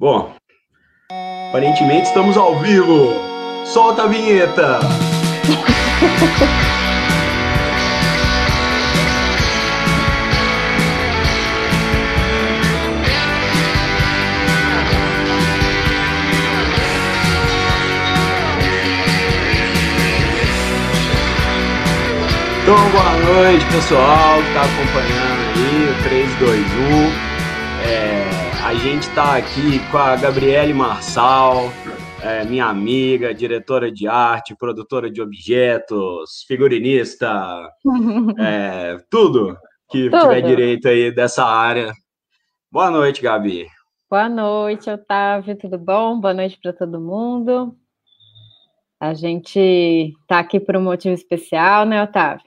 Bom, aparentemente estamos ao vivo. Solta a vinheta! Então, boa noite, pessoal que está acompanhando aí o 321. A gente está aqui com a Gabriele Marçal, é, minha amiga, diretora de arte, produtora de objetos, figurinista, é, tudo que tudo. tiver direito aí dessa área. Boa noite, Gabi. Boa noite, Otávio, tudo bom? Boa noite para todo mundo. A gente está aqui por um motivo especial, né, Otávio?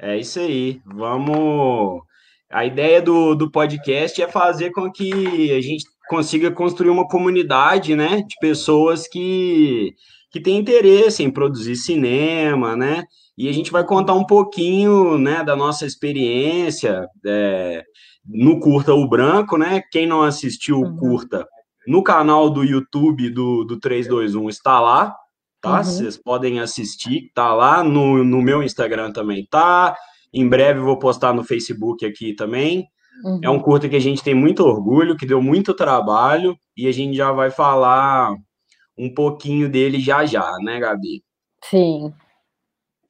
É isso aí. Vamos. A ideia do, do podcast é fazer com que a gente consiga construir uma comunidade, né, de pessoas que, que têm interesse em produzir cinema, né? E a gente vai contar um pouquinho, né, da nossa experiência é, no Curta o Branco, né? Quem não assistiu o uhum. Curta, no canal do YouTube do, do 321 está lá, tá? Uhum. Vocês podem assistir, tá lá no, no meu Instagram também, tá? Em breve vou postar no Facebook aqui também. Uhum. É um curta que a gente tem muito orgulho, que deu muito trabalho, e a gente já vai falar um pouquinho dele já já, né, Gabi? Sim.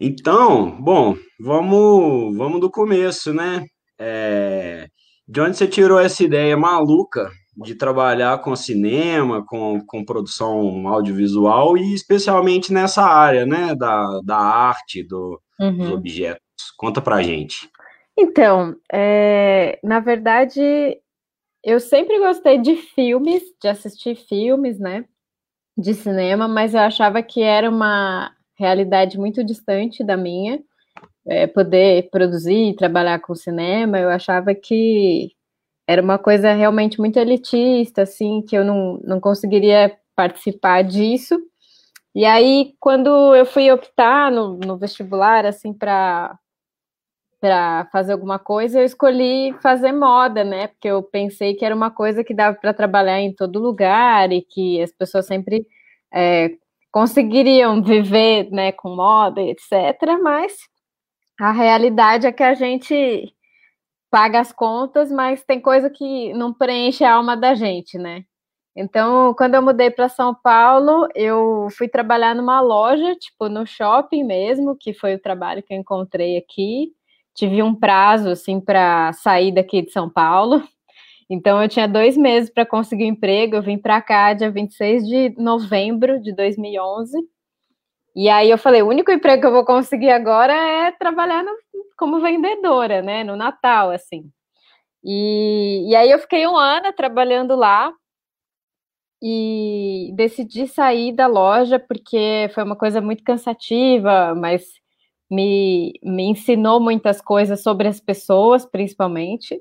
Então, bom, vamos, vamos do começo, né? É, de onde você tirou essa ideia maluca de trabalhar com cinema, com, com produção audiovisual e especialmente nessa área, né, da, da arte, do, uhum. dos objetos. Conta pra gente. Então, é, na verdade, eu sempre gostei de filmes, de assistir filmes, né, de cinema, mas eu achava que era uma realidade muito distante da minha, é, poder produzir, trabalhar com cinema, eu achava que era uma coisa realmente muito elitista, assim, que eu não, não conseguiria participar disso. E aí, quando eu fui optar no, no vestibular, assim, para para fazer alguma coisa, eu escolhi fazer moda, né? Porque eu pensei que era uma coisa que dava para trabalhar em todo lugar e que as pessoas sempre é, conseguiriam viver, né, com moda, etc. Mas a realidade é que a gente paga as contas, mas tem coisa que não preenche a alma da gente, né? Então, quando eu mudei para São Paulo, eu fui trabalhar numa loja, tipo no shopping mesmo, que foi o trabalho que eu encontrei aqui. Tive um prazo assim para sair daqui de São Paulo. Então, eu tinha dois meses para conseguir um emprego. Eu vim para cá dia 26 de novembro de 2011. E aí eu falei, o único emprego que eu vou conseguir agora é trabalhar no, como vendedora, né, no Natal, assim. E, e aí eu fiquei um ano trabalhando lá e decidi sair da loja porque foi uma coisa muito cansativa, mas me, me ensinou muitas coisas sobre as pessoas, principalmente.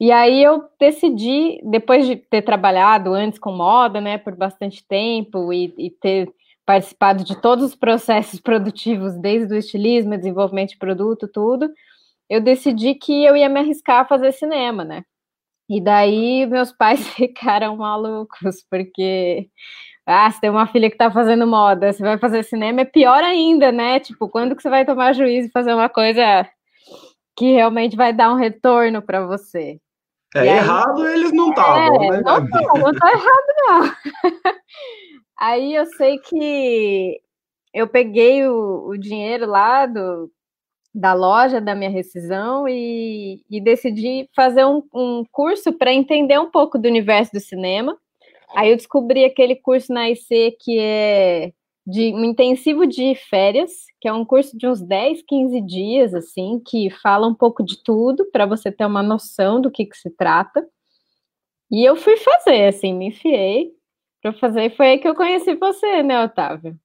E aí eu decidi, depois de ter trabalhado antes com moda, né, por bastante tempo e, e ter participado de todos os processos produtivos, desde o estilismo, desenvolvimento de produto, tudo, eu decidi que eu ia me arriscar a fazer cinema, né? E daí meus pais ficaram malucos, porque ah, você tem uma filha que tá fazendo moda, você vai fazer cinema, é pior ainda, né? Tipo, quando que você vai tomar juízo e fazer uma coisa que realmente vai dar um retorno para você? É, errado eles não estavam, é, né? Não, não, não tá errado, não. Aí eu sei que eu peguei o, o dinheiro lá do, da loja da minha rescisão e, e decidi fazer um, um curso para entender um pouco do universo do cinema. Aí eu descobri aquele curso na IC que é de um intensivo de férias, que é um curso de uns 10, 15 dias, assim, que fala um pouco de tudo para você ter uma noção do que, que se trata. E eu fui fazer, assim, me enfiei para fazer. Foi aí que eu conheci você, né, Otávio?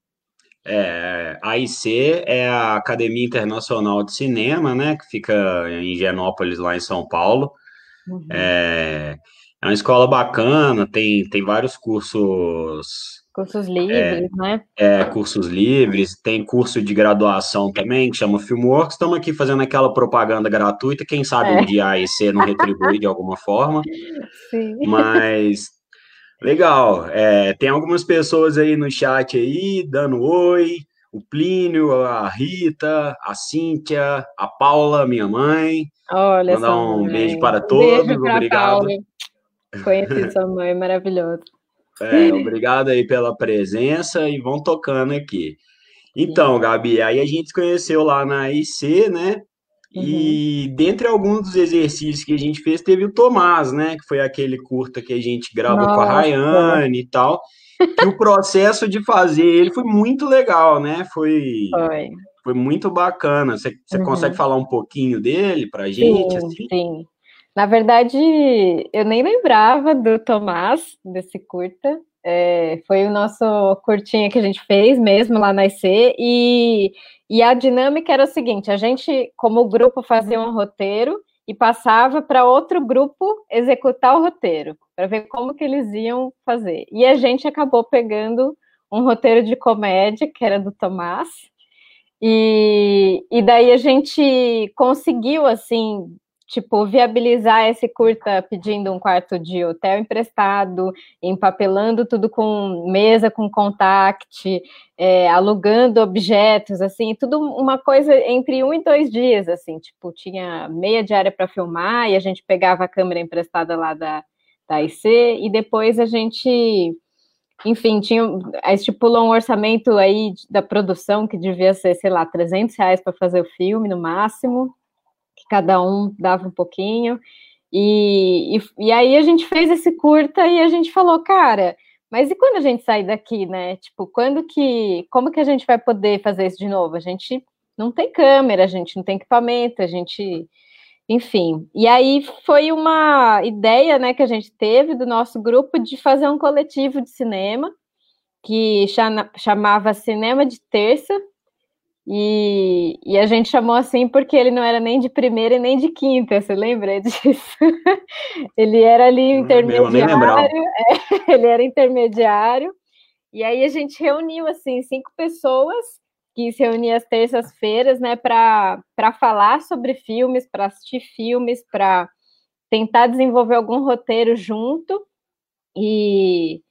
É, a IC é a Academia Internacional de Cinema, né, que fica em Genópolis, lá em São Paulo. Uhum. É, é uma escola bacana, tem, tem vários cursos Cursos livres, é, né? É, cursos livres, tem curso de graduação também, que chama Filmworks. Estamos aqui fazendo aquela propaganda gratuita, quem sabe é. um dia a AEC não retribui de alguma forma. Sim. Mas Legal. É, tem algumas pessoas aí no chat aí, dando oi. O Plínio, a Rita, a Cíntia, a Paula, minha mãe. Olha Mandar um beijo para todos. Beijo obrigado. Paula. Conheci sua mãe, maravilhosa. É, obrigado aí pela presença e vão tocando aqui. Então, Gabi, aí a gente se conheceu lá na IC, né? E dentre alguns dos exercícios que a gente fez, teve o Tomás, né? Que foi aquele curta que a gente gravou com a Nossa. Rayane e tal. Que o processo de fazer ele foi muito legal, né? Foi, Foi. foi muito bacana. Você, você Uhum. consegue falar um pouquinho dele pra gente? Sim, assim? sim. Na verdade, eu nem lembrava do Tomás, desse curta. É, foi o nosso curtinha que a gente fez mesmo lá na IC. E, e a dinâmica era o seguinte: a gente, como grupo, fazia um roteiro e passava para outro grupo executar o roteiro, para ver como que eles iam fazer. E a gente acabou pegando um roteiro de comédia, que era do Tomás, e, e daí a gente conseguiu, assim, tipo, viabilizar esse curta pedindo um quarto de hotel emprestado, empapelando tudo com mesa com contact, é, alugando objetos, assim, tudo uma coisa entre um e dois dias, assim, tipo, tinha meia diária para filmar e a gente pegava a câmera emprestada lá da, da IC e depois a gente enfim, tinha, estipulou um orçamento aí da produção que devia ser, sei lá, 300 reais para fazer o filme no máximo, cada um dava um pouquinho. E, e, e, aí a gente fez esse curta e a gente falou, cara, mas e quando a gente sair daqui, né? Tipo, quando que, como que a gente vai poder fazer isso de novo? A gente não tem câmera, a gente não tem equipamento, a gente enfim, e aí foi uma ideia né, que a gente teve do nosso grupo de fazer um coletivo de cinema que chamava Cinema de Terça, e, e, a gente chamou assim porque ele não era nem de primeira e nem de quinta, você lembra disso? ele era ali intermediário, é, ele era intermediário, e aí a gente reuniu assim cinco pessoas que se reunia às terças-feiras, né, para falar sobre filmes, para assistir filmes, para tentar desenvolver algum roteiro junto. E,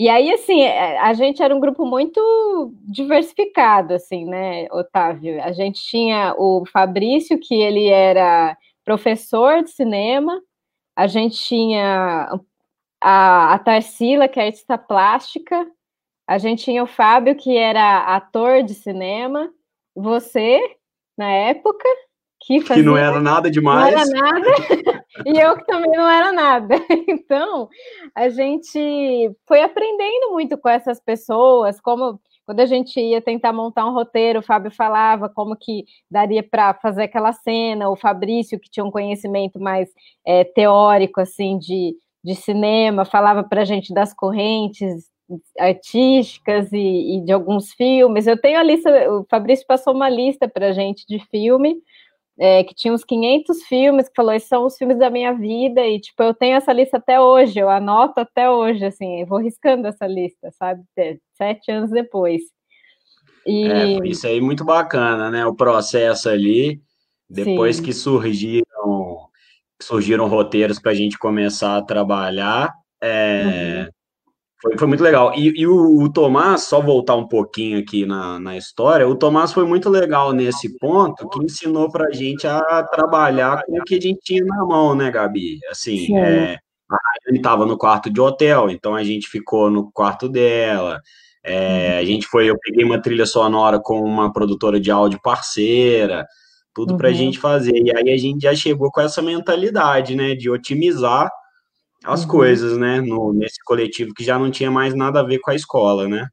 e aí, assim, a gente era um grupo muito diversificado, assim, né, Otávio? A gente tinha o Fabrício, que ele era professor de cinema, a gente tinha a, a Tarsila, que é artista plástica, a gente tinha o Fábio, que era ator de cinema, você, na época, que fazia... Que não era nada demais. Não era nada, e eu que também não era nada. Então, a gente foi aprendendo muito com essas pessoas, como quando a gente ia tentar montar um roteiro, o Fábio falava como que daria para fazer aquela cena, o Fabrício, que tinha um conhecimento mais é, teórico, assim, de, de cinema, falava para a gente das correntes artísticas e, e, de alguns filmes. Eu tenho a lista, o Fabrício passou uma lista para gente de filme, é, que tinha uns 500 filmes, que falou, esses são os filmes da minha vida, e, tipo, eu tenho essa lista até hoje, eu anoto até hoje, assim, vou riscando essa lista, sabe, sete anos depois. E... É, isso aí muito bacana, né, o processo ali, depois Sim. que surgiram, surgiram roteiros para a gente começar a trabalhar, é... Uhum. Foi, foi muito legal. E, e o, o, Tomás, só voltar um pouquinho aqui na, na história, o Tomás foi muito legal nesse ponto, que ensinou para a gente a trabalhar com o que a gente tinha na mão, né, Gabi? Assim, é, a Rayane estava no quarto de hotel, então a gente ficou no quarto dela. É, a gente foi, eu peguei uma trilha sonora com uma produtora de áudio parceira, tudo para a uhum. gente fazer. E aí a gente já chegou com essa mentalidade, né, de otimizar as uhum. coisas, né, no, nesse coletivo que já não tinha mais nada a ver com a escola, né?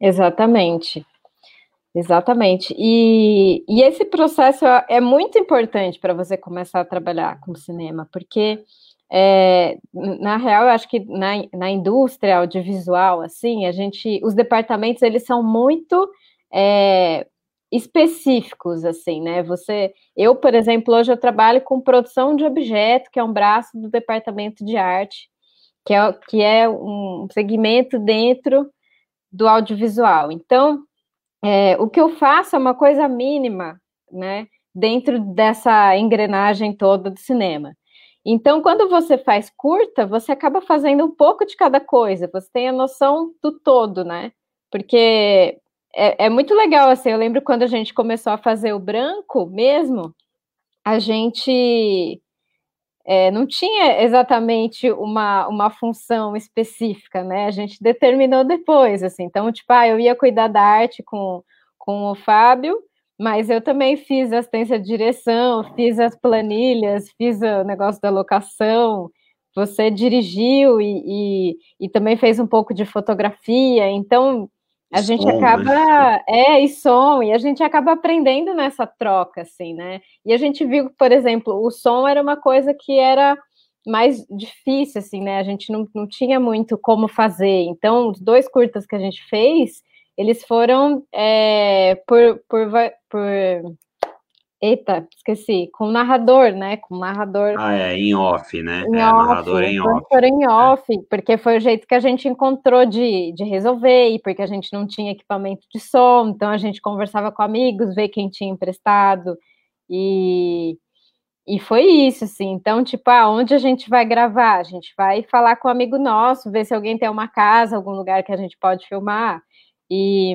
Exatamente. Exatamente. E, e esse processo é muito importante para você começar a trabalhar com cinema, porque é, na real, eu acho que na, na indústria audiovisual, assim, a gente, os departamentos eles são muito é, específicos, assim, né? Você, eu, por exemplo, hoje eu trabalho com produção de objeto, que é um braço do departamento de arte, que é, que é um segmento dentro do audiovisual. Então, é, o que eu faço é uma coisa mínima, né? Dentro dessa engrenagem toda do cinema. Então, quando você faz curta, você acaba fazendo um pouco de cada coisa, você tem a noção do todo, né? Porque é, é muito legal, assim, eu lembro quando a gente começou a fazer o branco mesmo, a gente é, não tinha exatamente uma, uma função específica, né? A gente determinou depois, assim. Então, tipo, ah, eu ia cuidar da arte com, com o Fábio, mas eu também fiz assistência de direção, fiz as planilhas, fiz o negócio da locação. Você dirigiu e, e, e também fez um pouco de fotografia. Então, a gente som, acaba né? é e som e a gente acaba aprendendo nessa troca assim né? E a gente viu por exemplo o som era uma coisa que era mais difícil assim né? A gente não, não tinha muito como fazer. Então os dois curtas que a gente fez eles foram é, por, por, por Eita, esqueci. Com narrador, né? Com narrador. Ah, é, em off, né? Em é, off, narrador em off. em off, é. porque foi o jeito que a gente encontrou de, de resolver, e porque a gente não tinha equipamento de som, então a gente conversava com amigos, ver quem tinha emprestado, e, e foi isso, assim. Então, tipo, aonde a gente vai gravar? A gente vai falar com um amigo nosso, ver se alguém tem uma casa, algum lugar que a gente pode filmar. E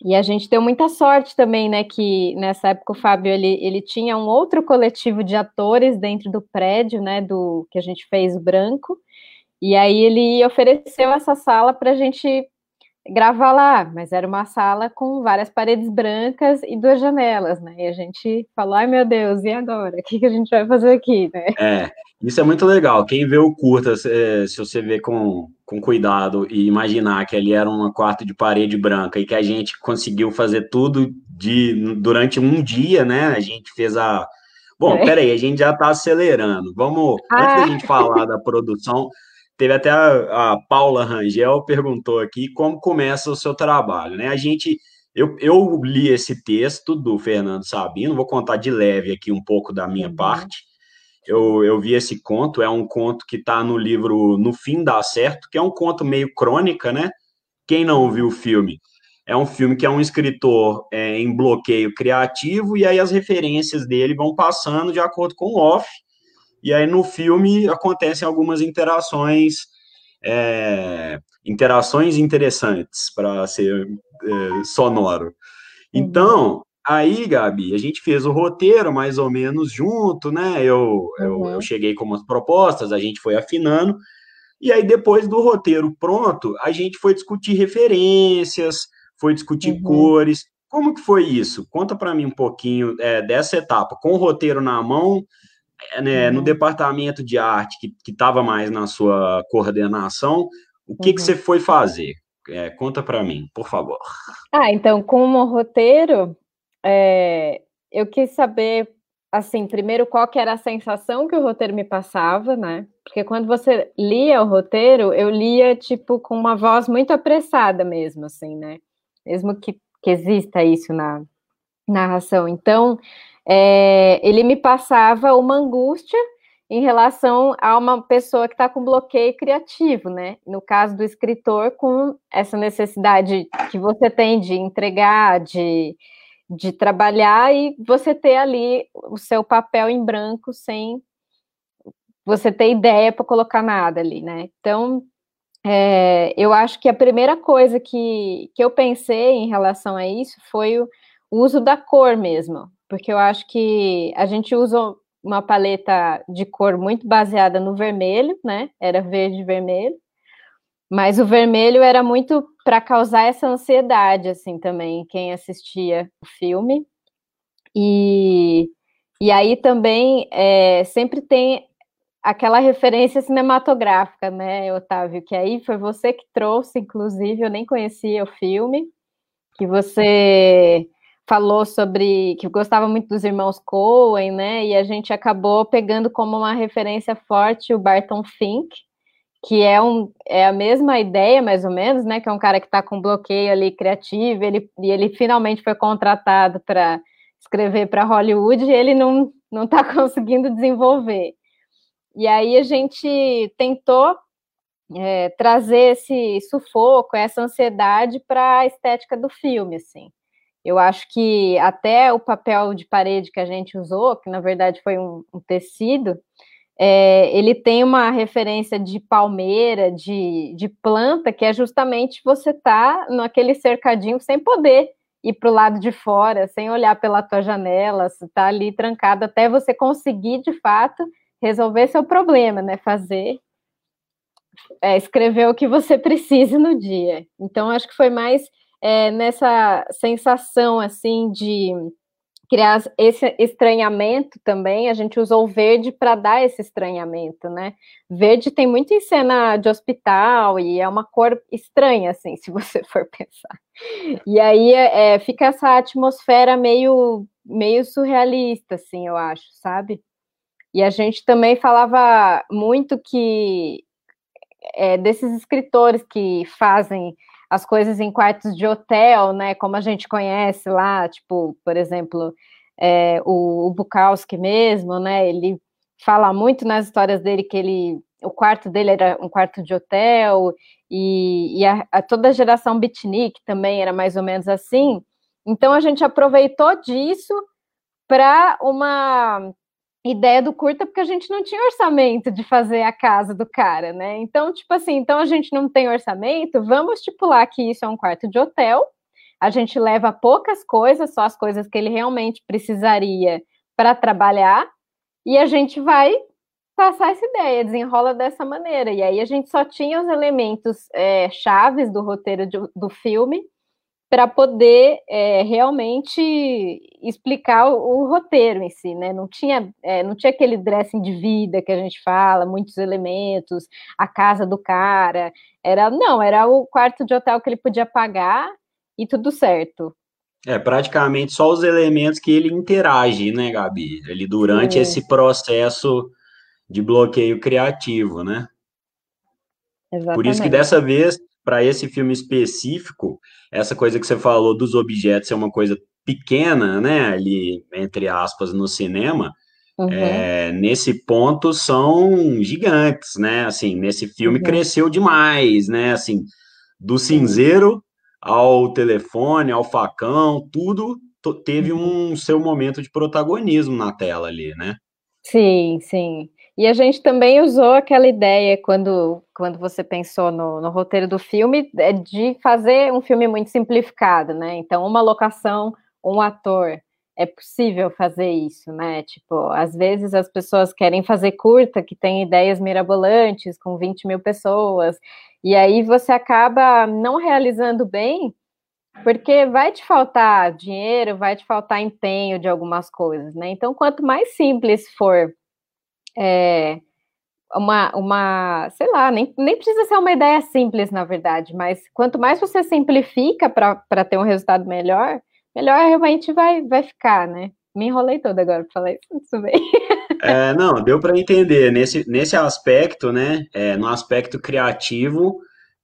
e a gente deu muita sorte também, né? Que nessa época o Fábio ele, ele tinha um outro coletivo de atores dentro do prédio, né? Do que a gente fez o branco. E aí ele ofereceu essa sala para a gente gravar lá, mas era uma sala com várias paredes brancas e duas janelas, né? E a gente falou, ai meu Deus, e agora? O que, que a gente vai fazer aqui, né? É, isso é muito legal. Quem vê o curta, se você vê com, com cuidado e imaginar que ali era um quarto de parede branca e que a gente conseguiu fazer tudo de durante um dia, né? A gente fez a. Bom, é. peraí, a gente já está acelerando. Vamos, ah. antes da gente falar da produção, teve até a, a Paula Rangel perguntou aqui como começa o seu trabalho, né? A gente. Eu, eu li esse texto do Fernando Sabino, vou contar de leve aqui um pouco da minha uhum. parte eu, eu vi esse conto, é um conto que está no livro No Fim Dá Certo, que é um conto meio crônica, né? Quem não viu o filme? É um filme que é um escritor é, em bloqueio criativo, e aí as referências dele vão passando de acordo com o off, e aí no filme acontecem algumas interações, é, interações interessantes, para ser é, sonoro. Uhum. Então, Aí, Gabi, a gente fez o roteiro mais ou menos junto, né? Eu, uhum. eu, eu, cheguei com umas propostas, a gente foi afinando, e aí depois do roteiro pronto, a gente foi discutir referências, foi discutir uhum. cores. Como que foi isso? Conta para mim um pouquinho é, dessa etapa, com o roteiro na mão, é, né, uhum. no departamento de arte que estava mais na sua coordenação, o que, que uhum. você foi fazer? É, conta para mim, por favor. Ah, então, com o roteiro, é, eu quis saber, assim, primeiro qual que era a sensação que o roteiro me passava, né? Porque quando você lia o roteiro, eu lia, tipo, com uma voz muito apressada mesmo, assim, né? Mesmo que, que exista isso na narração. Então, é, ele me passava uma angústia em relação a uma pessoa que está com bloqueio criativo, né? No caso do escritor, com essa necessidade que você tem de entregar, de de trabalhar e você ter ali o seu papel em branco sem você ter ideia para colocar nada ali, né? Então, é, eu acho que a primeira coisa que, que eu pensei em relação a isso foi o, uso da cor mesmo, porque eu acho que a gente usa uma paleta de cor muito baseada no vermelho, né? Era verde e vermelho. Mas o vermelho era muito para causar essa ansiedade, assim, também, quem assistia o filme. E, e aí também é, sempre tem aquela referência cinematográfica, né, Otávio? Que aí foi você que trouxe, inclusive, eu nem conhecia o filme, que você falou sobre que gostava muito dos irmãos Coen, né? E a gente acabou pegando como uma referência forte o Barton Fink, que é, um, é a mesma ideia, mais ou menos, né? Que é um cara que está com bloqueio ali criativo, ele, e ele finalmente foi contratado para escrever para Hollywood e ele não não está conseguindo desenvolver. E aí a gente tentou é, trazer esse sufoco, essa ansiedade para a estética do filme, assim. Eu acho que até o papel de parede que a gente usou, que na verdade foi um, um tecido, é, ele tem uma referência de palmeira, de, de planta, que é justamente você tá naquele cercadinho sem poder ir para o lado de fora, sem olhar pela tua janela, você tá ali trancado até você conseguir, de fato, resolver seu problema, né? Fazer, é, escrever o que você precise no dia. Então, acho que foi mais é, nessa sensação, assim, de criar esse estranhamento também, a gente usou o verde para dar esse estranhamento, né? Verde tem muito em cena de hospital e é uma cor estranha, assim, se você for pensar. E aí é, fica essa atmosfera meio, meio surrealista, assim, eu acho, sabe? E a gente também falava muito que é, desses escritores que fazem as coisas em quartos de hotel, né? Como a gente conhece lá, tipo, por exemplo, é, o, o Bukowski mesmo, né? Ele fala muito nas histórias dele que ele, o quarto dele era um quarto de hotel e, e a, a, toda a geração beatnik também era mais ou menos assim. Então a gente aproveitou disso para uma ideia do curta porque a gente não tinha orçamento de fazer a casa do cara, né? Então, tipo assim, então a gente não tem orçamento, vamos estipular que isso é um quarto de hotel. A gente leva poucas coisas, só as coisas que ele realmente precisaria para trabalhar, e a gente vai passar essa ideia, desenrola dessa maneira. E aí a gente só tinha os elementos é, chaves do roteiro de, do filme para poder é, realmente explicar o, o, roteiro em si, né? Não tinha, é, não tinha aquele dressing de vida que a gente fala, muitos elementos, a casa do cara. Era não, era o quarto de hotel que ele podia pagar e tudo certo. É praticamente só os elementos que ele interage, né, Gabi? Ele durante Sim. esse processo de bloqueio criativo, né? Exatamente. Por isso que dessa vez para esse filme específico, essa coisa que você falou dos objetos é uma coisa pequena, né, ali, entre aspas, no cinema, uhum. é, nesse ponto são gigantes, né, assim, nesse filme uhum. cresceu demais, né, assim, do cinzeiro ao telefone, ao facão, tudo teve uhum. um seu momento de protagonismo na tela ali, né? Sim, sim. E a gente também usou aquela ideia quando, quando você pensou no, no roteiro do filme é de fazer um filme muito simplificado, né? Então, uma locação, um ator. É possível fazer isso, né? Tipo, às vezes as pessoas querem fazer curta, que tem ideias mirabolantes, com 20 mil pessoas, e aí você acaba não realizando bem, porque vai te faltar dinheiro, vai te faltar empenho de algumas coisas, né? Então, quanto mais simples for é, uma, uma, sei lá, nem, nem precisa ser uma ideia simples, na verdade, mas quanto mais você simplifica para ter um resultado melhor, melhor realmente vai, vai ficar, né? Me enrolei toda agora para falar isso, bem. É, não, deu para entender. Nesse, nesse aspecto, né? É, no aspecto criativo,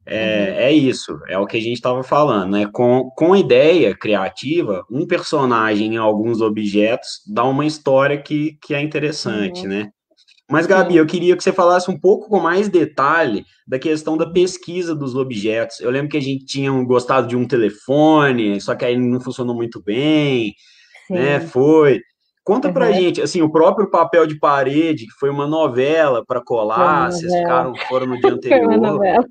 é, uhum. é isso, é o que a gente estava falando, né? Com, com ideia criativa, um personagem em alguns objetos dá uma história que, que é interessante, uhum. né? Mas, Gabi, eu queria que você falasse um pouco com mais detalhe da questão da pesquisa dos objetos. Eu lembro que a gente tinha gostado de um telefone, só que aí não funcionou muito bem, né? Sim. né? Foi. Conta uhum. pra gente, assim, o próprio papel de parede, que foi uma novela para colar, vocês ficaram, foram no dia anterior. foi uma novela.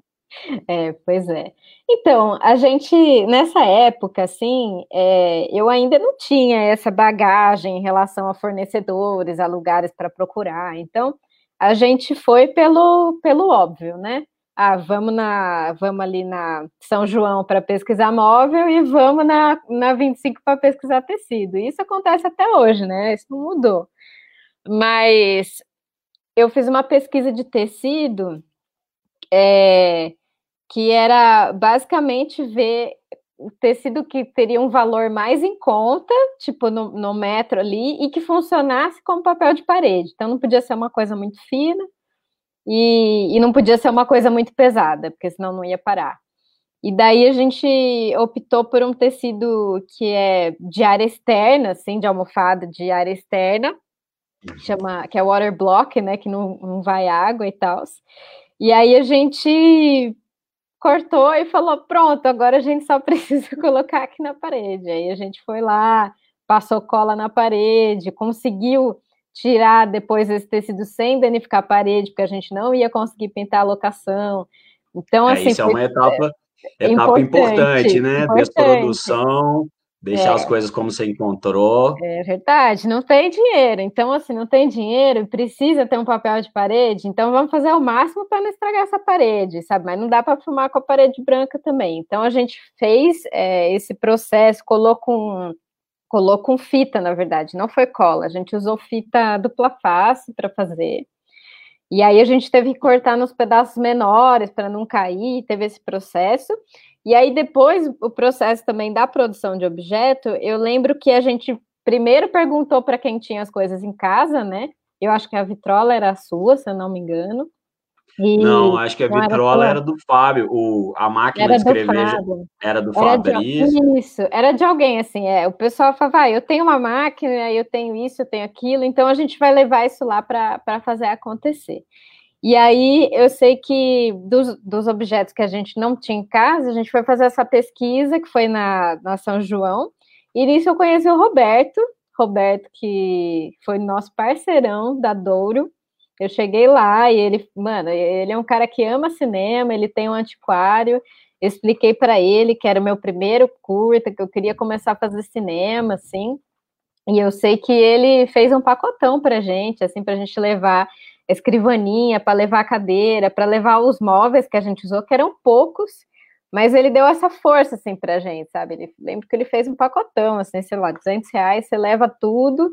É, pois é. Então, a gente, nessa época, assim, é, eu ainda não tinha essa bagagem em relação a fornecedores, a lugares para procurar. Então, a gente foi pelo, pelo óbvio, né? Ah, vamos, na, vamos ali na São João para pesquisar móvel e vamos na, na 25 para pesquisar tecido. Isso acontece até hoje, né? Isso não mudou. Mas eu fiz uma pesquisa de tecido é, que era basicamente ver o tecido que teria um valor mais em conta, tipo no, no, metro ali, e que funcionasse como papel de parede. Então não podia ser uma coisa muito fina e, e não podia ser uma coisa muito pesada, porque senão não ia parar. E daí a gente optou por um tecido que é de área externa, assim, de almofada de área externa, que, chama, que é water block, né, que não, não vai água e tal. E aí a gente cortou e falou: pronto, agora a gente só precisa colocar aqui na parede. Aí a gente foi lá, passou cola na parede, conseguiu tirar depois esse tecido sem danificar a parede, porque a gente não ia conseguir pintar a locação. Então, é, assim. Isso é uma etapa, etapa importante, importante né? Importante. Desprodução, deixar é. as coisas como você encontrou. É verdade, não tem dinheiro. Então, assim, não tem dinheiro, precisa ter um papel de parede, então vamos fazer o máximo para não estragar essa parede, sabe? Mas não dá para filmar com a parede branca também. Então, a gente fez é, esse processo, colou com colou com fita, na verdade, não foi cola. A gente usou fita dupla face para fazer. E aí a gente teve que cortar nos pedaços menores para não cair, teve esse processo. E aí depois o processo também da produção de objeto, eu lembro que a gente primeiro perguntou para quem tinha as coisas em casa, né? Eu acho que a vitrola era a sua, se eu não me engano. E não, acho que a vitrola era, era, do Fábio, o, a máquina era de escrever do era do Fabrício. Isso, era de alguém, assim, é, o pessoal falava, ah, eu tenho uma máquina, eu tenho isso, eu tenho aquilo, então a gente vai levar isso lá para fazer acontecer. E aí eu sei que dos, dos objetos que a gente não tinha em casa, a gente foi fazer essa pesquisa, que foi na, na São João, e nisso eu conheci o Roberto, Roberto que foi nosso parceirão da Douro, eu cheguei lá e ele, mano, ele é um cara que ama cinema, ele tem um antiquário. Expliquei para ele que era o meu primeiro curta, que eu queria começar a fazer cinema, assim. E eu sei que ele fez um pacotão pra gente, assim, pra gente levar escrivaninha, para levar a cadeira, para levar os móveis que a gente usou, que eram poucos, mas ele deu essa força, assim, pra gente, sabe? Ele, lembro que ele fez um pacotão, assim, sei lá, 200 reais, você leva tudo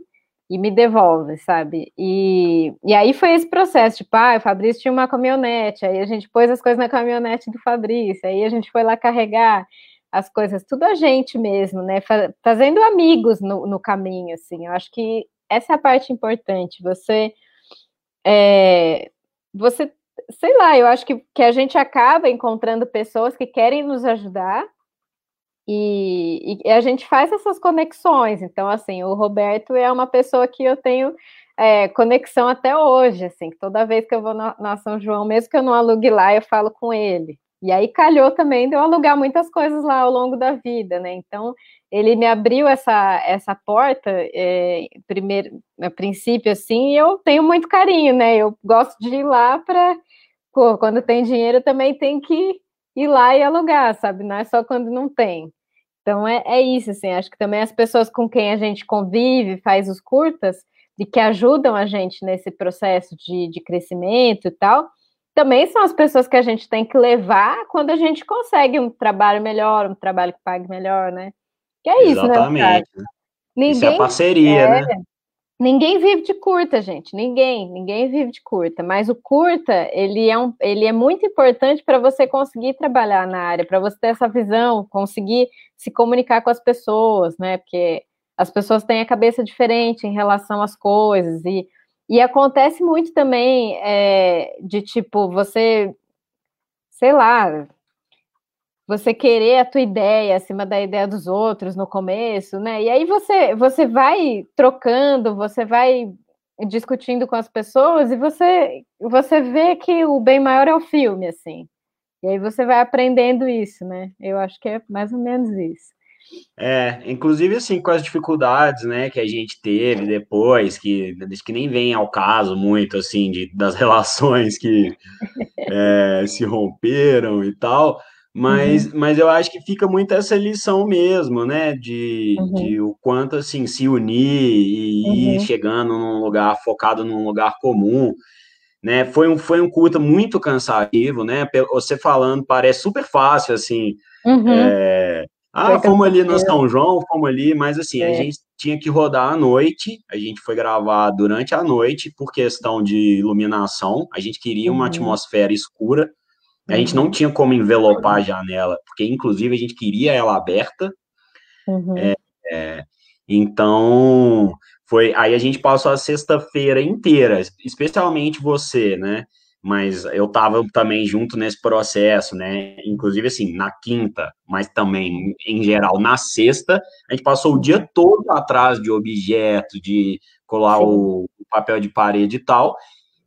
e me devolve, sabe? E, e aí foi esse processo, tipo, ah, o Fabrício tinha uma caminhonete, aí a gente pôs as coisas na caminhonete do Fabrício, aí a gente foi lá carregar as coisas, tudo a gente mesmo, né? Fazendo amigos no, no caminho, assim. Eu acho que essa é a parte importante. Você, é, você, sei lá, eu acho que, que a gente acaba encontrando pessoas que querem nos ajudar e, e, a gente faz essas conexões. Então, assim, o Roberto é uma pessoa que eu tenho é, conexão até hoje, assim, toda vez que eu vou na, São João, mesmo que eu não alugue lá, eu falo com ele. E aí calhou também de eu alugar muitas coisas lá ao longo da vida, né? Então, ele me abriu essa, essa porta, é, primeiro, a princípio, assim, e eu tenho muito carinho, né? Eu gosto de ir lá para. Quando tem dinheiro, também tem que ir lá e alugar, sabe? Não é só quando não tem. Então é, é isso, assim, acho que também as pessoas com quem a gente convive, faz os curtas, de que ajudam a gente nesse processo de, de crescimento e tal, também são as pessoas que a gente tem que levar quando a gente consegue um trabalho melhor, um trabalho que pague melhor, né? Que é isso, né, Exatamente. né? Ninguém, isso é parceria, é, né? Ninguém vive de curta, gente. Ninguém, ninguém vive de curta. Mas o curta, ele é, um, ele é muito importante para você conseguir trabalhar na área, para você ter essa visão, conseguir se comunicar com as pessoas, né? Porque as pessoas têm a cabeça diferente em relação às coisas. E, e acontece muito também é, de tipo, você, sei lá, você querer a tua ideia acima da ideia dos outros no começo, né? E aí você você vai trocando, você vai discutindo com as pessoas e você você vê que o bem maior é o filme, assim. E aí você vai aprendendo isso, né? Eu acho que é mais ou menos isso. É, inclusive assim, com as dificuldades, né, que a gente teve depois, que, que nem vem ao caso muito, assim, de, das relações que é, se romperam e tal, mas, uhum. mas eu acho que fica muito essa lição mesmo, né? De, uhum. de o quanto assim se unir e uhum. ir chegando num lugar focado num lugar comum. Né, foi um, foi um curta muito cansativo, né? Você falando parece super fácil, assim. Uhum. É, ah, fomos ali no São João, fomos ali, mas assim, é. a gente tinha que rodar à noite, a gente foi gravar durante a noite por questão de iluminação, a gente queria uma uhum. atmosfera escura, a gente não tinha como envelopar a janela, porque inclusive a gente queria ela aberta. Uhum. É, é, então, foi aí a gente passou a sexta-feira inteira, especialmente você, né? Mas eu estava também junto nesse processo, né? Inclusive, assim, na quinta, mas também, em geral, na sexta, a gente passou o dia todo atrás de objeto, de colar o, o papel de parede e tal.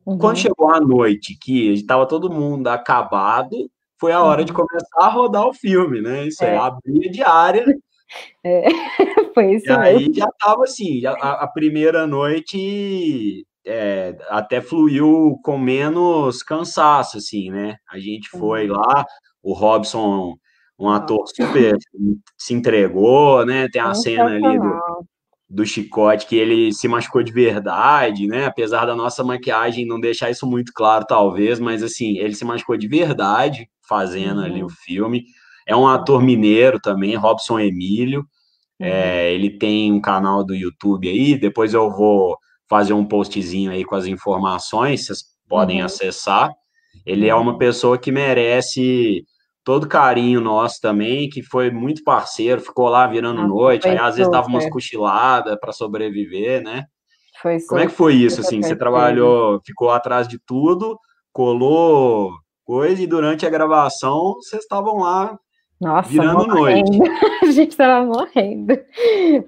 Uhum. Quando chegou a noite, que estava todo mundo acabado, foi a hora uhum. de começar a rodar o filme, né? Isso é, é abrir a diária, É, foi isso e aí já tava assim, a, a primeira noite é, até fluiu com menos cansaço, assim, né? A gente foi uhum. lá, o Robson, um ator super se entregou, né? Tem a cena ali do, do chicote que ele se machucou de verdade, né? Apesar da nossa maquiagem não deixar isso muito claro, talvez, mas assim, ele se machucou de verdade fazendo uhum. ali o filme. É um ator mineiro também, Robson Emílio. Uhum. É, ele tem um canal do YouTube aí, depois eu vou fazer um postzinho aí com as informações, vocês podem uhum. acessar. Ele é uma uhum. pessoa que merece todo carinho nosso também, que foi muito parceiro, ficou lá virando ah, noite, aí às vezes dava umas cochiladas para sobreviver, né? Foi Como é que foi isso, assim? Você trabalhou, ficou atrás de tudo, colou coisa, e durante a gravação vocês estavam lá nossa, virando morrendo. noite. a gente estava morrendo.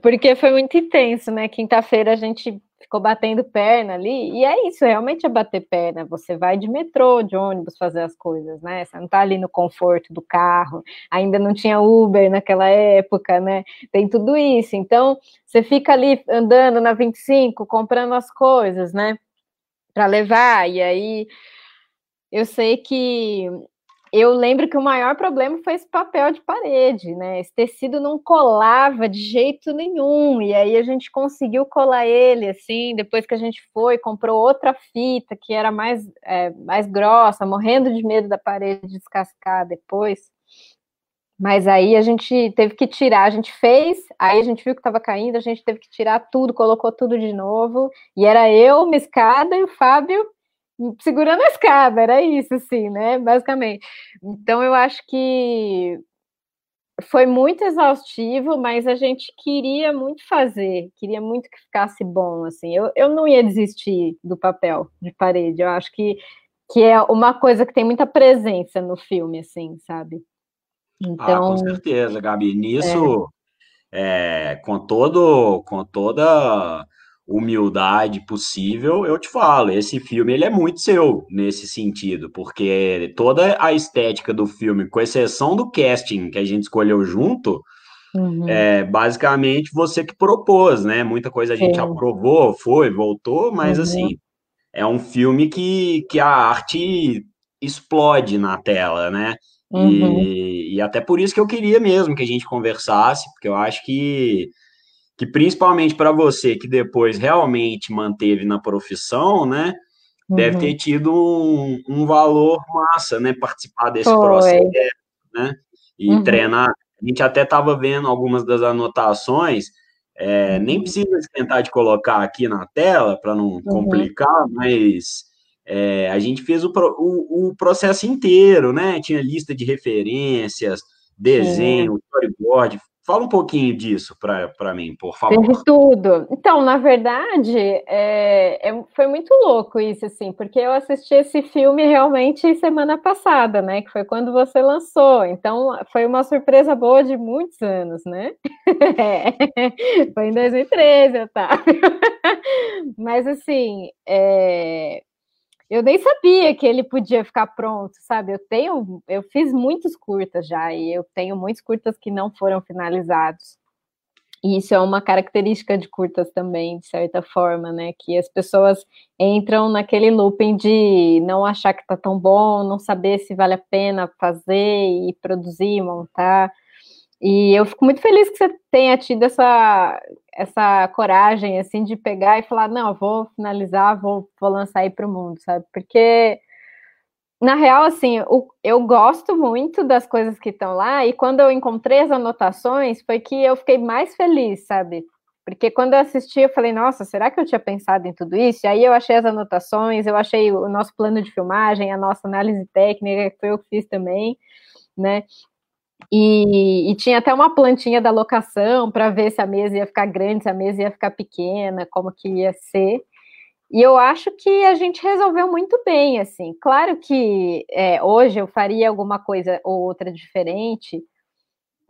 Porque foi muito intenso, né? Quinta-feira a gente ficou batendo perna ali, e é isso, realmente é bater perna. Você vai de metrô, de ônibus fazer as coisas, né? Você não tá ali no conforto do carro, ainda não tinha Uber naquela época, né? Tem tudo isso. Então, você fica ali andando na 25, comprando as coisas, né? Para levar, e aí eu sei que eu lembro que o maior problema foi esse papel de parede, né? Esse tecido não colava de jeito nenhum. E aí a gente conseguiu colar ele, assim, depois que a gente foi, comprou outra fita que era mais, é, mais grossa, morrendo de medo da parede descascar depois. Mas aí a gente teve que tirar, a gente fez, aí a gente viu que estava caindo, a gente teve que tirar tudo, colocou tudo de novo. E era eu, uma escada, e o Fábio segurando a escada, era isso, assim, né? Basicamente. Então, eu acho que foi muito exaustivo, mas a gente queria muito fazer, queria muito que ficasse bom, assim. Eu, eu não ia desistir do papel de parede, eu acho que, que é uma coisa que tem muita presença no filme, assim, sabe? Então, ah, com certeza, Gabi. Nisso, é. É, com todo, com toda humildade possível, eu te falo, esse filme ele é muito seu nesse sentido, porque toda a estética do filme, com exceção do casting que a gente escolheu junto, uhum. é basicamente você que propôs, né? Muita coisa a gente aprovou, foi, voltou, mas uhum. assim, é um filme que, que a arte explode na tela, né? Uhum. E, e até por isso que eu queria mesmo que a gente conversasse, porque eu acho que que principalmente para você que depois realmente manteve na profissão, né? Uhum. Deve ter tido um, um, valor massa, né? Participar desse Foi. processo, né? E uhum. treinar. A gente até estava vendo algumas das anotações, é, nem uhum. precisa tentar de colocar aqui na tela para não uhum. complicar, mas é, a gente fez o, o, o, processo inteiro, né? Tinha lista de referências, desenho, storyboard, Fala um pouquinho disso para mim, por favor. Teve tudo. Então, na verdade, é, é, foi muito louco isso, assim, porque eu assisti esse filme realmente semana passada, né? Que foi quando você lançou. Então, foi uma surpresa boa de muitos anos, né? É, foi em 2013, Otávio. Mas, assim, é, eu nem sabia que ele podia ficar pronto, sabe? Eu tenho, eu fiz muitos curtas já e eu tenho muitos curtas que não foram finalizados. E isso é uma característica de curtas também, de certa forma, né? Que as pessoas entram naquele looping de não achar que tá tão bom, não saber se vale a pena fazer e produzir, montar. E eu fico muito feliz que você tenha tido essa, essa coragem, assim, de pegar e falar, não, vou finalizar, vou, vou lançar aí para o mundo, sabe? Porque, na real, assim, o, eu gosto muito das coisas que estão lá, e quando eu encontrei as anotações, foi que eu fiquei mais feliz, sabe? Porque quando eu assisti, eu falei, nossa, será que eu tinha pensado em tudo isso? E aí eu achei as anotações, eu achei o nosso plano de filmagem, a nossa análise técnica, que foi eu que fiz também, né? E, e, tinha até uma plantinha da locação para ver se a mesa ia ficar grande, se a mesa ia ficar pequena, como que ia ser. E eu acho que a gente resolveu muito bem, assim. Claro que é, hoje eu faria alguma coisa ou outra diferente,